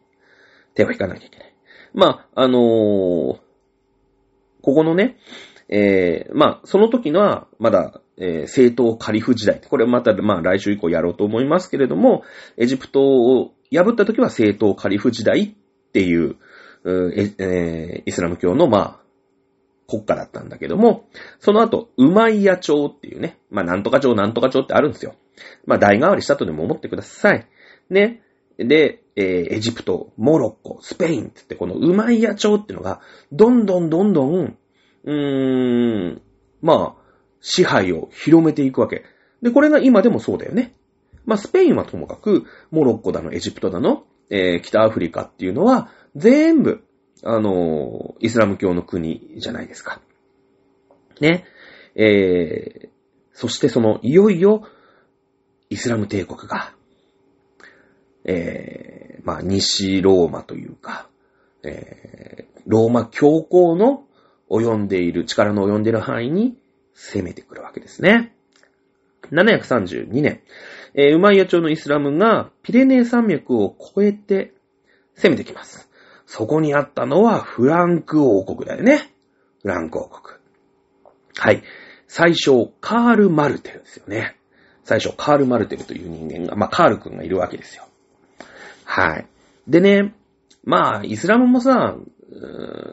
手を引かなきゃいけない。まあ、あのー、ここのね、えー、まあ、その時のは、まだ、えー、政党カリフ時代。これまた、まあ、来週以降やろうと思いますけれども、エジプトを破った時は政党カリフ時代っていう、ええー、イスラム教の、まあ、国家だったんだけども、その後、ウマイヤ朝っていうね、まあ、なんとか朝、なんとか朝ってあるんですよ。まあ、代替わりしたとでも思ってください。ね。で、えー、エジプト、モロッコ、スペインってって、このウマイヤ朝っていうのが、どんどんどんどん、うーん、まあ、支配を広めていくわけ。で、これが今でもそうだよね。まあ、スペインはともかく、モロッコだの、エジプトだの、えー、北アフリカっていうのは、全部、あのー、イスラム教の国じゃないですか。ね。えー、そしてその、いよいよ、イスラム帝国が、えー、まあ、西ローマというか、えー、ローマ教皇の及んでいる、力の及んでいる範囲に攻めてくるわけですね。732年、えー、ウマイヤ朝のイスラムがピレネー山脈を越えて攻めてきます。そこにあったのはフランク王国だよね。フランク王国。はい。最初、カール・マルテルですよね。最初、カール・マルテルという人間が、まあ、カール君がいるわけですよ。はい。でね、まあ、イスラムもさ、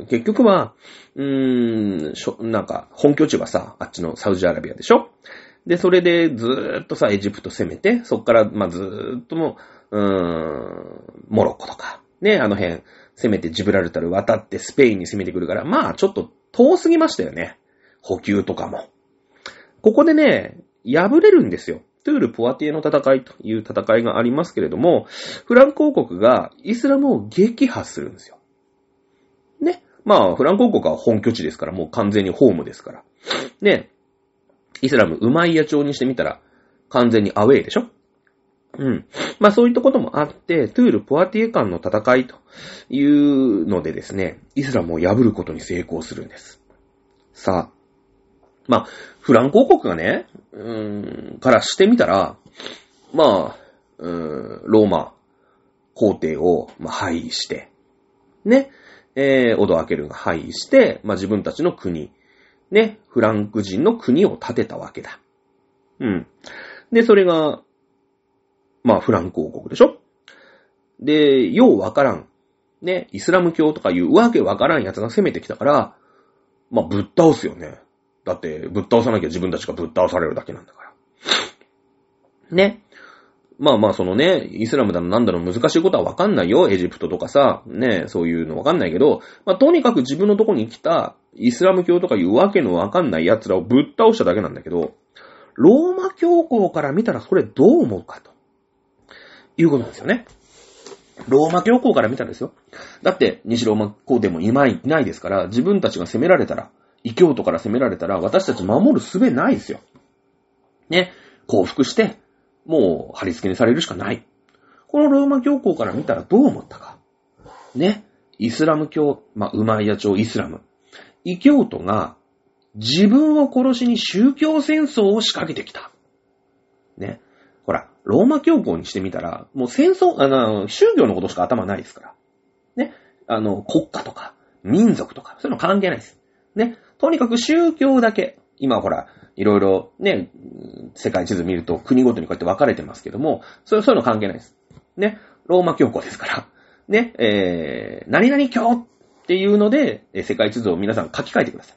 結局は、うーん、しょ、なんか、本拠地はさ、あっちのサウジアラビアでしょ？で、それでずーっとさ、エジプト攻めて、そっから、まあ、ずーっともう、うーん、モロッコとか、ね、あの辺、攻めてジブラルタル渡ってスペインに攻めてくるから、まあ、ちょっと遠すぎましたよね。補給とかも。ここでね、敗れるんですよ。トゥール・ポワティエの戦いという戦いがありますけれども、フランク王国がイスラムを撃破するんですよ。まあ、フランク王国は本拠地ですから、もう完全にホームですから。ね。イスラム、ウマイヤ朝にしてみたら、完全にアウェイでしょ？うん。まあそういったこともあって、トゥール・ポワティエ間の戦いというのでですね、イスラムを破ることに成功するんです。さあ、まあ、フランク王国がね、うーん、からしてみたら、まあ、うーん、ローマ皇帝を、まあ、廃位して、ね、えー、オドアケルが廃位して、まあ、自分たちの国、ね、フランク人の国を建てたわけだ。うん。で、それが、まあ、フランク王国でしょ？で、ようわからん。ね、イスラム教とかいうわけわからん奴が攻めてきたから、まあ、ぶっ倒すよね。だって、ぶっ倒さなきゃ自分たちがぶっ倒されるだけなんだから。ね。まあまあ、そのね、イスラムだのなんだろ難しいことはわかんないよ。エジプトとかさ、ね、そういうのわかんないけど、まあとにかく自分のとこに来たイスラム教とかいうわけのわかんない奴らをぶっ倒しただけなんだけど、ローマ教皇から見たらそれどう思うかと。いうことなんですよね。ローマ教皇から見たらですよ。だって、西ローマ皇帝もいないですから、自分たちが攻められたら、異教徒から攻められたら、私たち守る術ないですよ。ね。降伏して、もう貼り付けにされるしかない。このローマ教皇から見たらどう思ったか。ね。イスラム教、まあ、ウマイヤ朝イスラム。異教徒が自分を殺しに宗教戦争を仕掛けてきた。ね。ほら、ローマ教皇にしてみたら、もう戦争、あの、宗教のことしか頭ないですから。ね。あの、国家とか、民族とか、そういうの関係ないです。ね。とにかく宗教だけ、今ほら、いろいろね、世界地図見ると国ごとにこうやって分かれてますけども、そういうの関係ないです。ね、ローマ教皇ですから。ね、えー、何々教っていうので、世界地図を皆さん書き換えてください。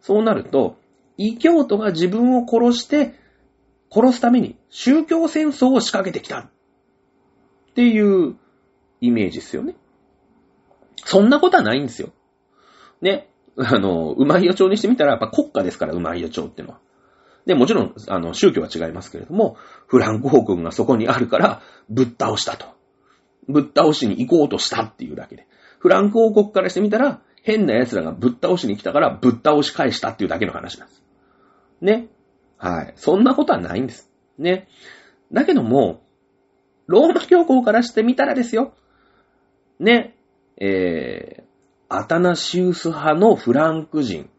そうなると、異教徒が自分を殺して、殺すために宗教戦争を仕掛けてきた。っていうイメージですよね。そんなことはないんですよ。ね。あの、うまいよ町にしてみたら、やっぱ国家ですから、うまいよ町ってのは。で、もちろん、あの、宗教は違いますけれども、フランク王国がそこにあるから、ぶっ倒したと。ぶっ倒しに行こうとしたっていうだけで。フランク王国からしてみたら、変な奴らがぶっ倒しに来たからぶっ倒し返したっていうだけの話なんです。ね。はい。そんなことはないんです。ね。だけども、ローマ教皇からしてみたらですよ。ね。えー、アタナシウス派のフランク人。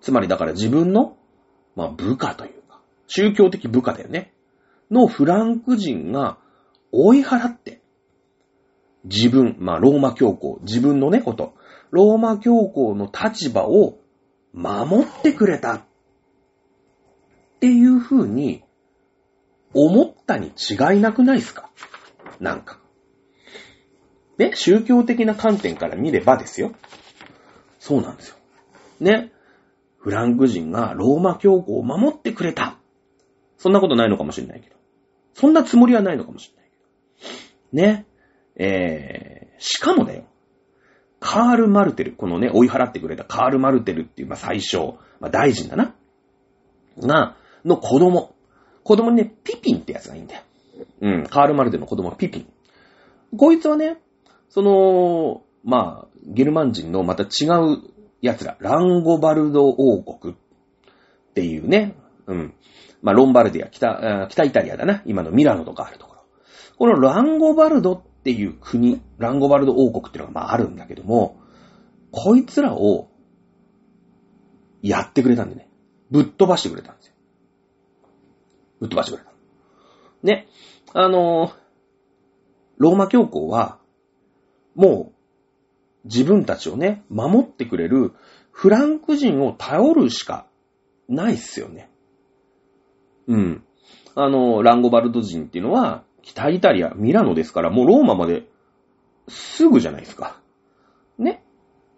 つまりだから自分の、まあ部下というか、宗教的部下だよね。のフランク人が追い払って、自分、まあローマ教皇、自分のねこと、ローマ教皇の立場を守ってくれたっていう風に思ったに違いなくないですか？なんか。ね、宗教的な観点から見ればですよ。そうなんですよ。ね。フランク人がローマ教皇を守ってくれた。そんなことないのかもしれないけど。そんなつもりはないのかもしれないけど。ね。えー、しかもだよ。カール・マルテル、このね、追い払ってくれたカール・マルテルっていう、まあ、最初、まあ、大臣だな。が、の子供。子供にね、ピピンってやつがいいんだよ。うん、カール・マルテルの子供はピピン。こいつはね、その、まあ、ゲルマン人のまた違う奴ら、ランゴバルド王国っていうね、うん。まあ、ロンバルディア、北、北イタリアだな。今のミラノとかあるところ。このランゴバルドっていう国、ランゴバルド王国っていうのがまああるんだけども、こいつらをやってくれたんでね。ぶっ飛ばしてくれたんですよ。ぶっ飛ばしてくれた。ね。あの、ローマ教皇は、もう、自分たちをね、守ってくれるフランク人を頼るしかないっすよね。うん。あの、ランゴバルド人っていうのは、北イタリア、ミラノですから、もうローマまですぐじゃないですか。ね。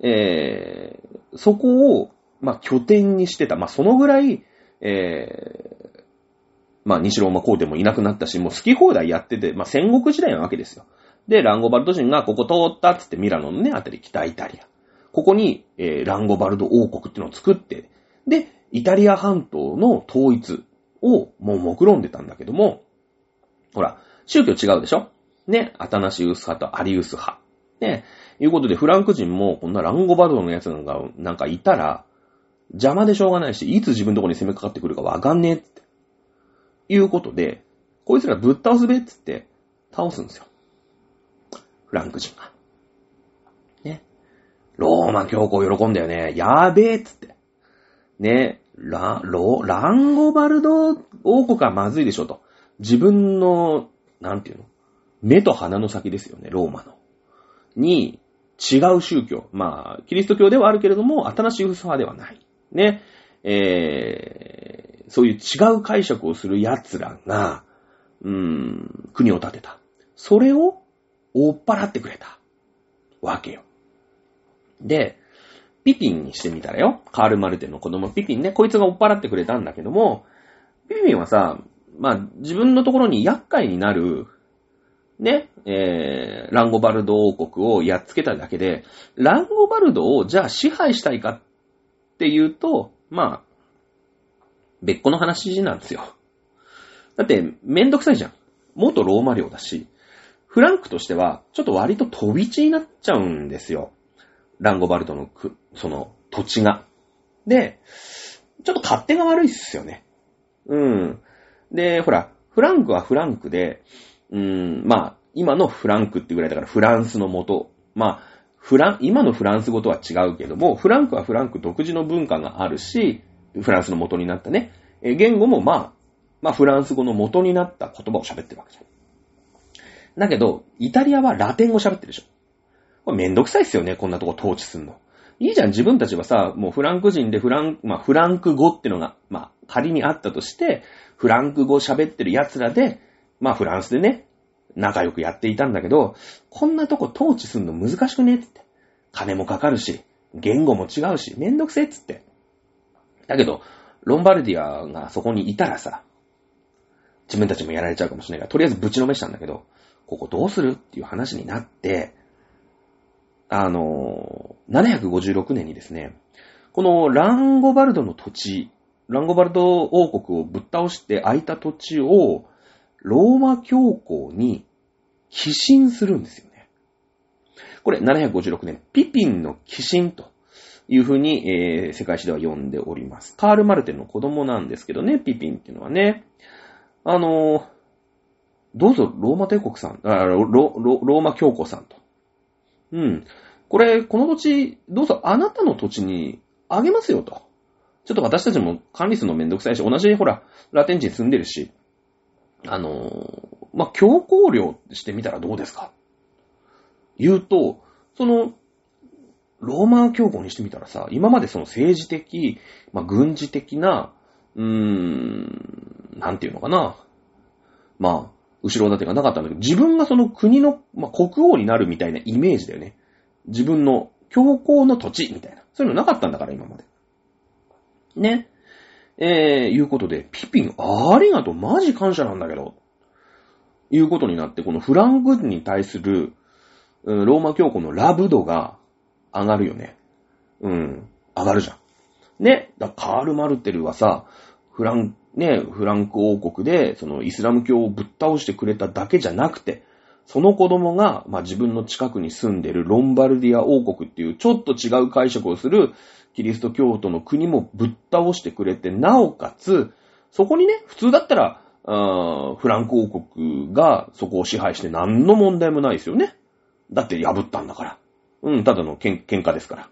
えー、そこを、まあ、拠点にしてた。まあ、そのぐらい、えー、まあ、西ローマ皇帝もいなくなったし、もう好き放題やってて、まあ、戦国時代なわけですよ。で、ランゴバルド人がここ通ったっつってミラノのね、あたり北イタリア。ここに、えー、ランゴバルド王国っていうのを作って、で、イタリア半島の統一をもう目論んでたんだけども、ほら、宗教違うでしょ？ね、アタナシウス派とアリウス派。ね、いうことで、フランク人も、こんなランゴバルドのやつが、なんかいたら、邪魔でしょうがないし、いつ自分のとこに攻めかかってくるかわかんねえって。いうことで、こいつらぶっ倒すべっつって、倒すんですよ。ランク人が。ね。ローマ教皇喜んだよね。やべえっつって。ね。ラ、ロ、ランゴバルド王国はまずいでしょと。自分のなんていうの？目と鼻の先ですよね、ローマの。に、違う宗教。まあ、キリスト教ではあるけれども、新しい嘘派ではない。ね。えー、そういう違う解釈をする奴らが、うーん、国を建てた。それを追っ払ってくれた。わけよ。で、ピピンにしてみたらよ。カール・マルテの子供ピピンね。こいつが追っ払ってくれたんだけども、ピピンはさ、まあ、自分のところに厄介になる、ね、えー、ランゴバルド王国をやっつけただけで、ランゴバルドをじゃあ支配したいかっていうと、まあ、別個の話なんですよ。だって、めんどくさいじゃん。元ローマ領だし、フランクとしては、ちょっと割と飛び地になっちゃうんですよ。ランゴバルドのくその土地が。で、ちょっと勝手が悪いっすよね。うん。で、ほら、フランクはフランクで、うーん、まあ、今のフランクってぐらいだからフランスの元。まあ、フラン、今のフランス語とは違うけども、フランクはフランク独自の文化があるし、フランスの元になったね。え言語もまあ、まあフランス語の元になった言葉を喋ってるわけじゃん。だけど、イタリアはラテン語喋ってるでしょ。これめんどくさいっすよね、こんなとこ統治すんの。いいじゃん、自分たちはさ、もうフランク人でフラン、まあフランク語ってのが、まあ仮にあったとして、フランク語喋ってる奴らで、まあフランスでね、仲良くやっていたんだけど、こんなとこ統治すんの難しくねって。金もかかるし、言語も違うし、めんどくせえっつって。だけど、ロンバルディアがそこにいたらさ、自分たちもやられちゃうかもしれないから、とりあえずぶちのめしたんだけど、ここどうするっていう話になって、あの756年にですね、このランゴバルドの土地ランゴバルド王国をぶっ倒して空いた土地をローマ教皇に寄進するんですよね。これ756年、ピピンの寄進というふうに、えー、世界史では呼んでおります。カール・マルテンの子供なんですけどね、ピピンっていうのはね。あのー、どうぞローマ帝国さん、あロロローマ教皇さんと。うん。これ、この土地、どうぞあなたの土地にあげますよと。ちょっと私たちも管理するのめんどくさいし、同じ、ほら、ラテン人住んでるし、あのー、まあ、教皇領してみたらどうですか？言うと、その、ローマ教皇にしてみたらさ、今までその政治的、まあ、軍事的な、うーん、なんていうのかな。まあ、後ろ盾がなかったんだけど、自分がその国の、まあ、国王になるみたいなイメージだよね。自分の教皇の土地みたいな。そういうのなかったんだから、今まで。ね。えー、いうことで、ピピン、ありがとう、マジ感謝なんだけど。いうことになって、このフランクに対する、うん、ローマ教皇のラブ度が上がるよね。うん、上がるじゃん。ね、だカール・マルテルはさ、フラン、ね、フランク王国で、そのイスラム教をぶっ倒してくれただけじゃなくて、その子供が、まあ、自分の近くに住んでるロンバルディア王国っていうちょっと違う解釈をするキリスト教徒の国もぶっ倒してくれて、なおかつ、そこにね、普通だったら、フランク王国がそこを支配して何の問題もないですよね。だって破ったんだから。うん、ただの喧嘩ですか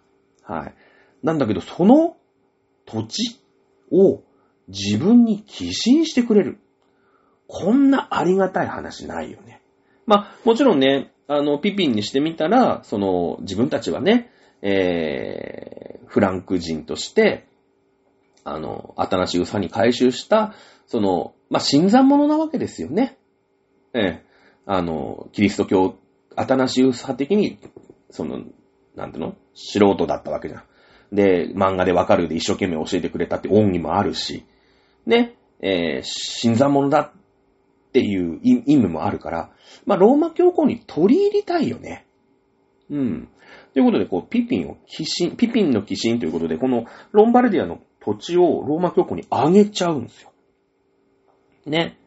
ら。はい。なんだけど、その土地を自分に寄進してくれる。こんなありがたい話ないよね。まあ、もちろんね、あの、ピピンにしてみたら、その、自分たちはね、えー、フランク人として、あの、新しいウサに回収した、その、まあ、新参者なわけですよね。ええあの、キリスト教、新しいウサ的に、その、なんていうの？素人だったわけじゃん。で、漫画でわかるで一生懸命教えてくれたって恩義もあるし、ね、えー、新参者だっていう意味もあるから、まあ、ローマ教皇に取り入りたいよね。うん。ということで、こう、ピピンを寄進、ピピンの寄進ということで、このロンバルディアの土地をローマ教皇にあげちゃうんですよ。ね。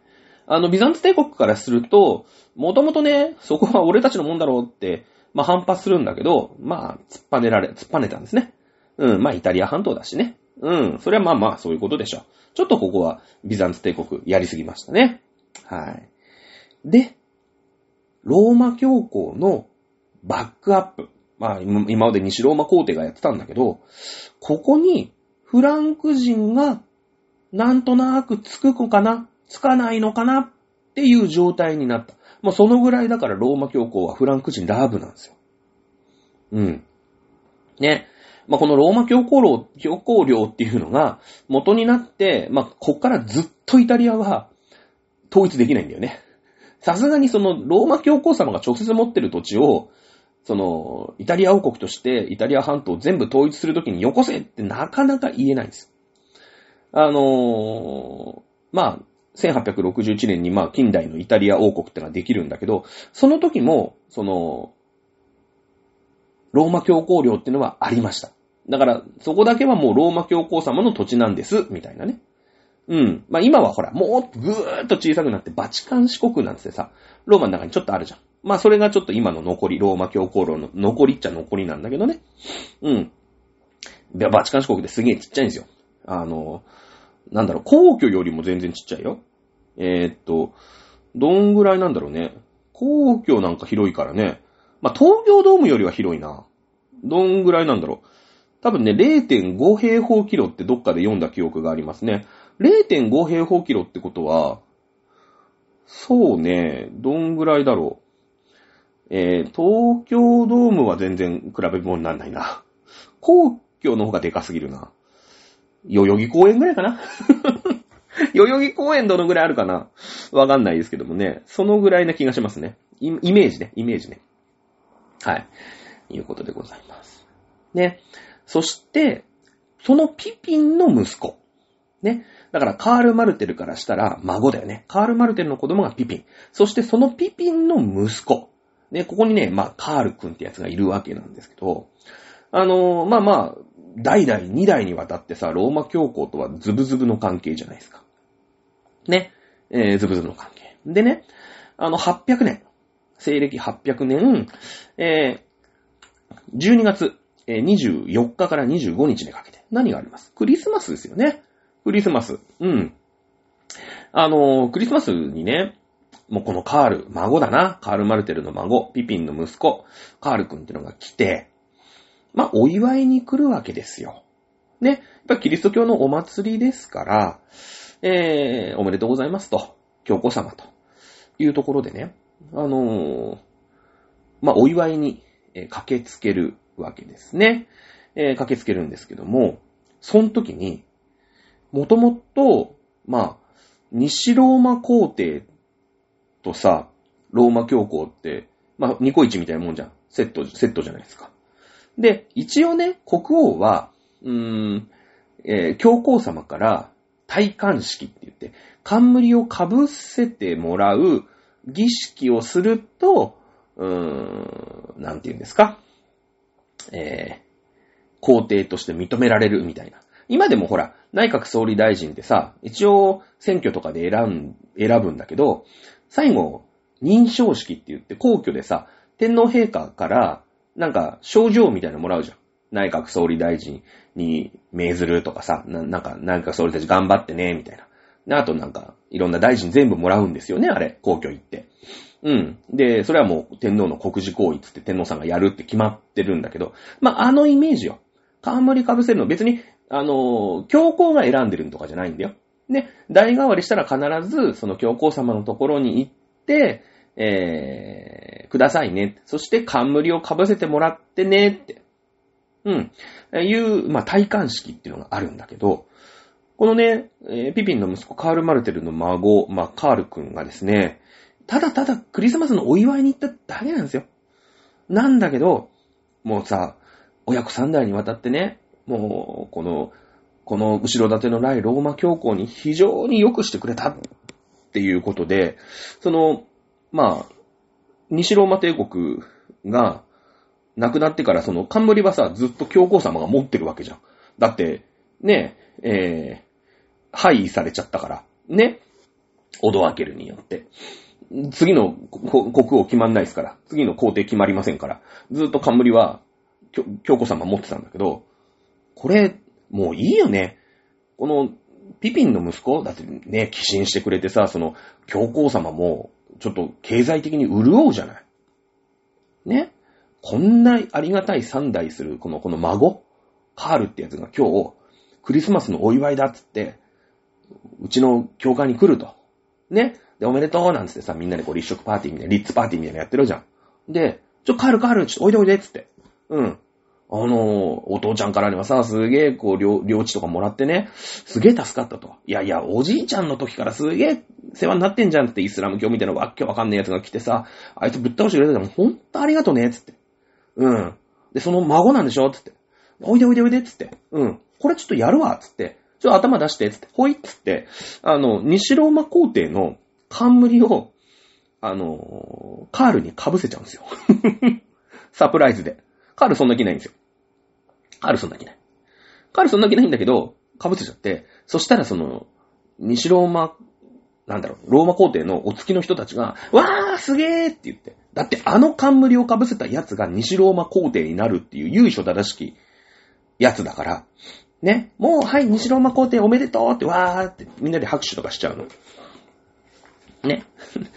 あの、ビザンツ帝国からすると、もともとね、そこは俺たちのもんだろうって、まあ反発するんだけど、まあ、突っぱねられ、突っぱねたんですね。うん、まあイタリア半島だしね。うん、それはまあまあそういうことでしょう。ちょっとここはビザンツ帝国やりすぎましたね。はい。で、ローマ教皇のバックアップ。まあ今まで西ローマ皇帝がやってたんだけど、ここにフランク人がなんとなくつく子かな？つかないのかな？っていう状態になった。もうそのぐらいだからローマ教皇はフランク人ラブなんですよ。うん。ね。まあ、このローマ教皇領、教皇領っていうのが元になって、まあ、こっからずっとイタリアは統一できないんだよね。さすがにそのローマ教皇様が直接持ってる土地を、その、イタリア王国としてイタリア半島を全部統一するときによこせってなかなか言えないんです。あのー、まあ、1861年にまあ近代のイタリア王国ってのができるんだけど、その時も、その、ローマ教皇領っていうのはありました。だから、そこだけはもうローマ教皇様の土地なんです、みたいなね。うん。まあ今はほら、もうぐーっと小さくなってバチカン四国なんてさ、ローマの中にちょっとあるじゃん。まあそれがちょっと今の残り、ローマ教皇領の残りっちゃ残りなんだけどね。うん。でバチカン四国ですげえちっちゃいんですよ。あの、なんだろう、皇居よりも全然ちっちゃいよ。えー、っと、どんぐらいなんだろうね。皇居なんか広いからね。まあ東京ドームよりは広いな。どんぐらいなんだろう。多分ね、0.5平方キロってどっかで読んだ記憶がありますね。0.5平方キロってことは、そうね、どんぐらいだろう。えー、東京ドームは全然比べ物にならないな。皇居の方がでかすぎるな。代々木公園ぐらいかな？代々木公園どのぐらいあるかな？わかんないですけどもね。そのぐらいな気がしますね。イメージね、イメージね。はい。いうことでございます。ね。そして、そのピピンの息子。ね。だからカール・マルテルからしたら孫だよね。カール・マルテルの子供がピピン。そしてそのピピンの息子。ね、ここにね、まあ、カール君ってやつがいるわけなんですけど、あのー、まあまあ、代々2代にわたってさ、ローマ教皇とはズブズブの関係じゃないですか。ね。えー、ズブズブの関係。でね、あの、800年。西暦800年、えー、12月24日から25日にかけて何があります？クリスマスですよね。クリスマス。うん。あのクリスマスにね、もうこのカール、孫だな。カール・マルテルの孫、ピピンの息子、カール君ってのが来て、まあ、お祝いに来るわけですよ。ね。やっぱキリスト教のお祭りですから、えー、おめでとうございますと、教皇様というところでね、あのーまあ、お祝いに、駆けつけるわけですね。えー駆けつけるんですけども、その時に、もともと、まあ、西ローマ皇帝とさ、ローマ教皇って、まあ、ニコイチみたいなもんじゃん。セット、セットじゃないですか。で、一応ね、国王は、うーん、えー教皇様から戴冠式って言って、冠をかぶせてもらう儀式をすると、うーん、なんて言うんですか？えー皇帝として認められるみたいな。今でもほら、内閣総理大臣ってさ、一応選挙とかで選ん、選ぶんだけど、最後、認証式って言って皇居でさ、天皇陛下から、なんか、賞状みたいなのもらうじゃん。内閣総理大臣に命ずるとかさ、ななんか、内閣総理大臣頑張ってね、みたいな。あとなんか、いろんな大臣全部もらうんですよね、あれ、皇居行って。うん。で、それはもう天皇の国事行為つって天皇さんがやるって決まってるんだけど、まあ、あのイメージよ。冠被せるの別に、あの、教皇が選んでるとかじゃないんだよ。ね、代替わりしたら必ず、その教皇様のところに行って、えー、くださいね。そして冠を被せてもらってねって。うん。いう、まあ、戴冠式っていうのがあるんだけど、このね、えーピピンの息子カール・マルテルの孫、まあ、カール君がですね、ただただクリスマスのお祝いに行っただけなんですよ。なんだけど、もうさ、親子三代にわたってね、もう、この、この後ろ盾のないローマ教皇に非常に良くしてくれたっていうことで、その、まあ、西ローマ帝国が亡くなってからその冠はさ、ずっと教皇様が持ってるわけじゃん。だって、ね、えー、廃位されちゃったから、ね、オドアケルによって。次の国王決まんないですから、次の皇帝決まりませんから、ずっと冠は教教皇様持ってたんだけど、これ、もういいよね。この、ピピンの息子だってね、寄進してくれてさ、その、教皇様も、ちょっと経済的に潤うじゃない。ね。こんなありがたい三代する、この、この孫、カールってやつが今日、クリスマスのお祝いだっつって、うちの教会に来ると。ね。で、おめでとうなんつってさ、みんなでこう立食パーティーみたいな、リッツパーティーみたいなのやってるじゃん。で、ちょ、カールカール、ちょっとおいでおいでっつって。うん。あのーお父ちゃんからにはさ、すげえ、こう、領、領地とかもらってね、すげえ助かったと。いやいや、おじいちゃんの時からすげえ世話になってんじゃんってイスラム教みたいなわけわかんねえやつが来てさ、あいつぶっ倒してくれたからほんとありがとね、つって。うん。で、その孫なんでしょつって。おいでおいでおいで、つって。うん。これちょっとやるわ、つって。ちょっと頭出して、つって。ほいつって。あの、西ローマ皇帝の冠を、あの、カールに被せちゃうんですよ。サプライズで。カールそんな気ないんですよ。カールそんな気ない。カールそんな気ないんだけど、被せちゃって、そしたらその、西ローマ、なんだろう、ローマ皇帝のお付きの人たちが、わーすげーって言って。だってあの冠を被せたやつが西ローマ皇帝になるっていう由緒正しきやつだから、ね、もうはい、西ローマ皇帝おめでとうってわーってみんなで拍手とかしちゃうの。ね。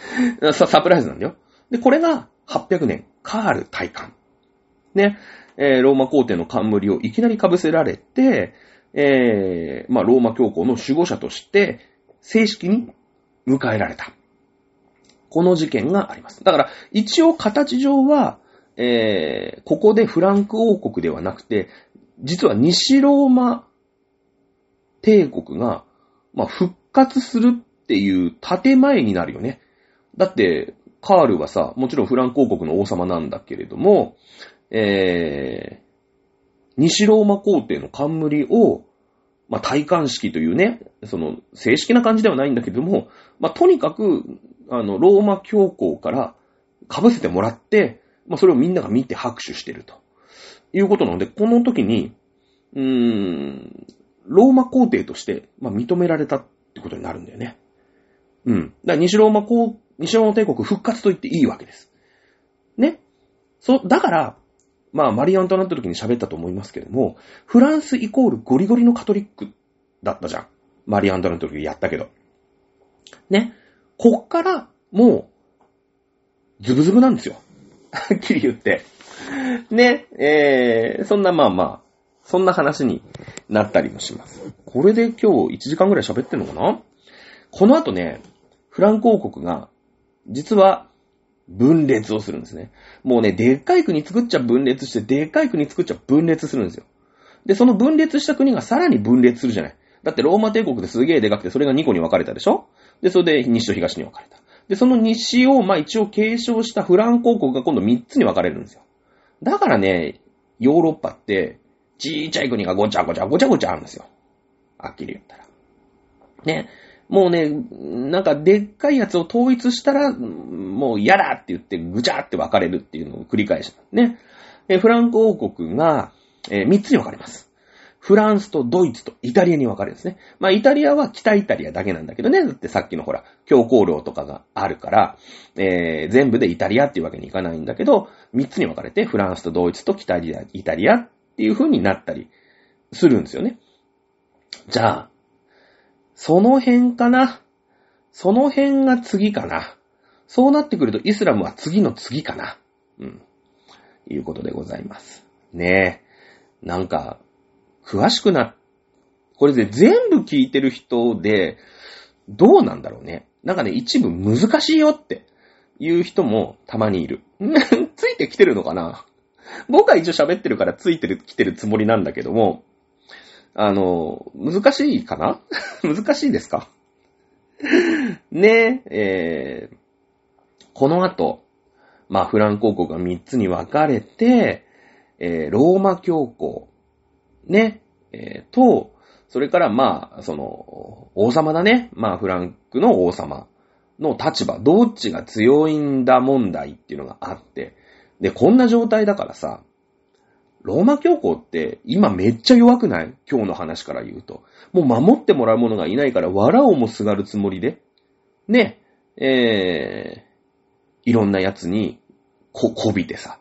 サプライズなんだよ。で、これが800年、カール大冠。ね。えーローマ皇帝の冠をいきなり被せられて、えーまあ、ローマ教皇の守護者として、正式に迎えられた。この事件があります。だから、一応形上は、えーここでフランク王国ではなくて、実は西ローマ帝国が、まあ、復活するっていう建前になるよね。だって、カールはさ、もちろんフランク王国の王様なんだけれども、えー、西ローマ皇帝の冠を、まあ、戴冠式というね、その、正式な感じではないんだけども、まあ、とにかく、あの、ローマ教皇から被せてもらって、まあ、それをみんなが見て拍手してると。いうことなので、この時に、うーん、ローマ皇帝として、まあ、認められたってことになるんだよね。うん。だから西ローマ皇、西ローマ帝国復活と言っていいわけです。ね。そ、だから、まあ、マリアントなった時に喋ったと思いますけども、フランスイコールゴリゴリのカトリックだったじゃん。マリアントの時やったけど。ね。こっから、もう、ズブズブなんですよ。はっきり言って。ね。えー、そんなまあまあ、そんな話になったりもします。これで今日1時間ぐらい喋ってんのかな？この後ね、フランク王国が、実は、分裂をするんですね。もうね、でっかい国作っちゃ分裂して、でっかい国作っちゃ分裂するんですよ。で、その分裂した国がさらに分裂するじゃない。だってローマ帝国ですげえでかくて、それが2個に分かれたでしょ？で、それで西と東に分かれた。で、その西を、まあ一応継承したフランク王国が今度3つに分かれるんですよ。だからね、ヨーロッパって、ちっちゃい国がごちゃごちゃごちゃごちゃあるんですよ。はっきり言ったら。ね。もうね、なんかでっかいやつを統一したら、もう嫌だって言ってぐちゃって分かれるっていうのを繰り返した。ね。えフランク王国が、えー、3つに分かれます。フランスとドイツとイタリアに分かれるんですね。まあ、イタリアは北イタリアだけなんだけどね。だってさっきのほら、強行領とかがあるから、えー、全部でイタリアっていうわけにいかないんだけど、3つに分かれて、フランスとドイツと北イタリアっていう風になったりするんですよね。じゃあ、その辺かな？その辺が次かな？そうなってくるとイスラムは次の次かな？うん。いうことでございます。ねえ。なんか、詳しくな、これで全部聞いてる人で、どうなんだろうね？なんかね、一部難しいよっていう人もたまにいる。ついてきてるのかな？僕は一応喋ってるからついてる、来てるつもりなんだけども、あの、難しいかな？難しいですか？ねえ、えー、この後、まあ、フランク王国が3つに分かれて、えー、ローマ教皇、ね、えー、と、それからまあ、その、王様だね。まあ、フランクの王様の立場、どっちが強いんだ問題っていうのがあって、で、こんな状態だからさ、ローマ教皇って今めっちゃ弱くない？今日の話から言うと。もう守ってもらう者がいないから、藁をもすがるつもりで、ね、えー、いろんな奴に、こ、こびてさ。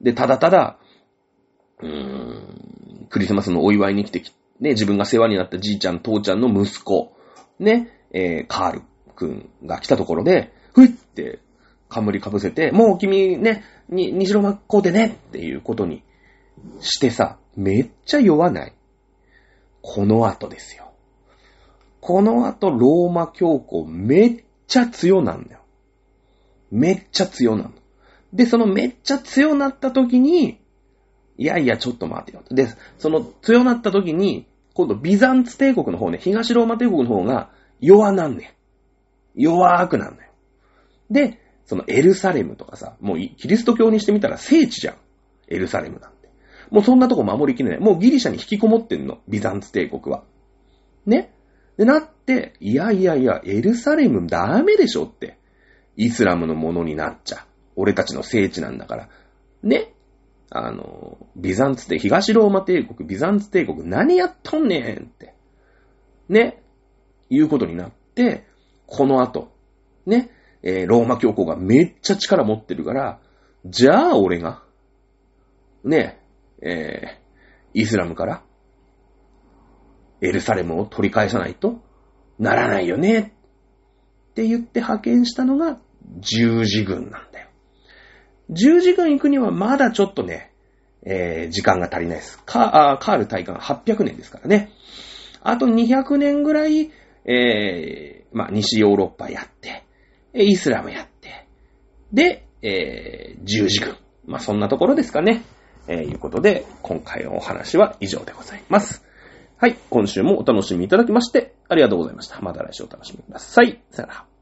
で、ただただ、うーん、クリスマスのお祝いに来てき、ね、自分が世話になったじいちゃん、父ちゃんの息子、ね、えー、カールくんが来たところで、ふいって冠かぶせて、もう君ね、に、虹の真っ向でねっていうことにしてさ、めっちゃ酔わない。この後ですよ。この後、ローマ教皇めっちゃ強なんだよ。めっちゃ強なの。で、そのめっちゃ強なった時に、いやいや、ちょっと待てよ。で、その強なった時に、今度ビザンツ帝国の方ね、東ローマ帝国の方が弱なんねん。弱くなんだよ。で、そのエルサレムとかさ、もうキリスト教にしてみたら聖地じゃん。エルサレムなん。もうそんなとこ守りきれない。もうギリシャに引きこもってんの。ビザンツ帝国は。ね？で、なって、いやいやいや、エルサレムダメでしょって。イスラムのものになっちゃ。俺たちの聖地なんだから。ね？あの、ビザンツ帝、東ローマ帝国、ビザンツ帝国、何やっとんねんって。ね？いうことになって、この後、ね、えー、ローマ教皇がめっちゃ力持ってるから、じゃあ俺が、ね、えー、イスラムから、エルサレムを取り返さないとならないよね、って言って派遣したのが十字軍なんだよ。十字軍行くにはまだちょっとね、えー、時間が足りないです。カール体感800年ですからね。あと200年ぐらい、えー、まあ、西ヨーロッパやって、イスラムやって、で、えー、十字軍。まあ、そんなところですかね。えー、いうことで、今回のお話は以上でございます。はい。今週もお楽しみいただきまして、ありがとうございました。また来週お楽しみください。さよなら。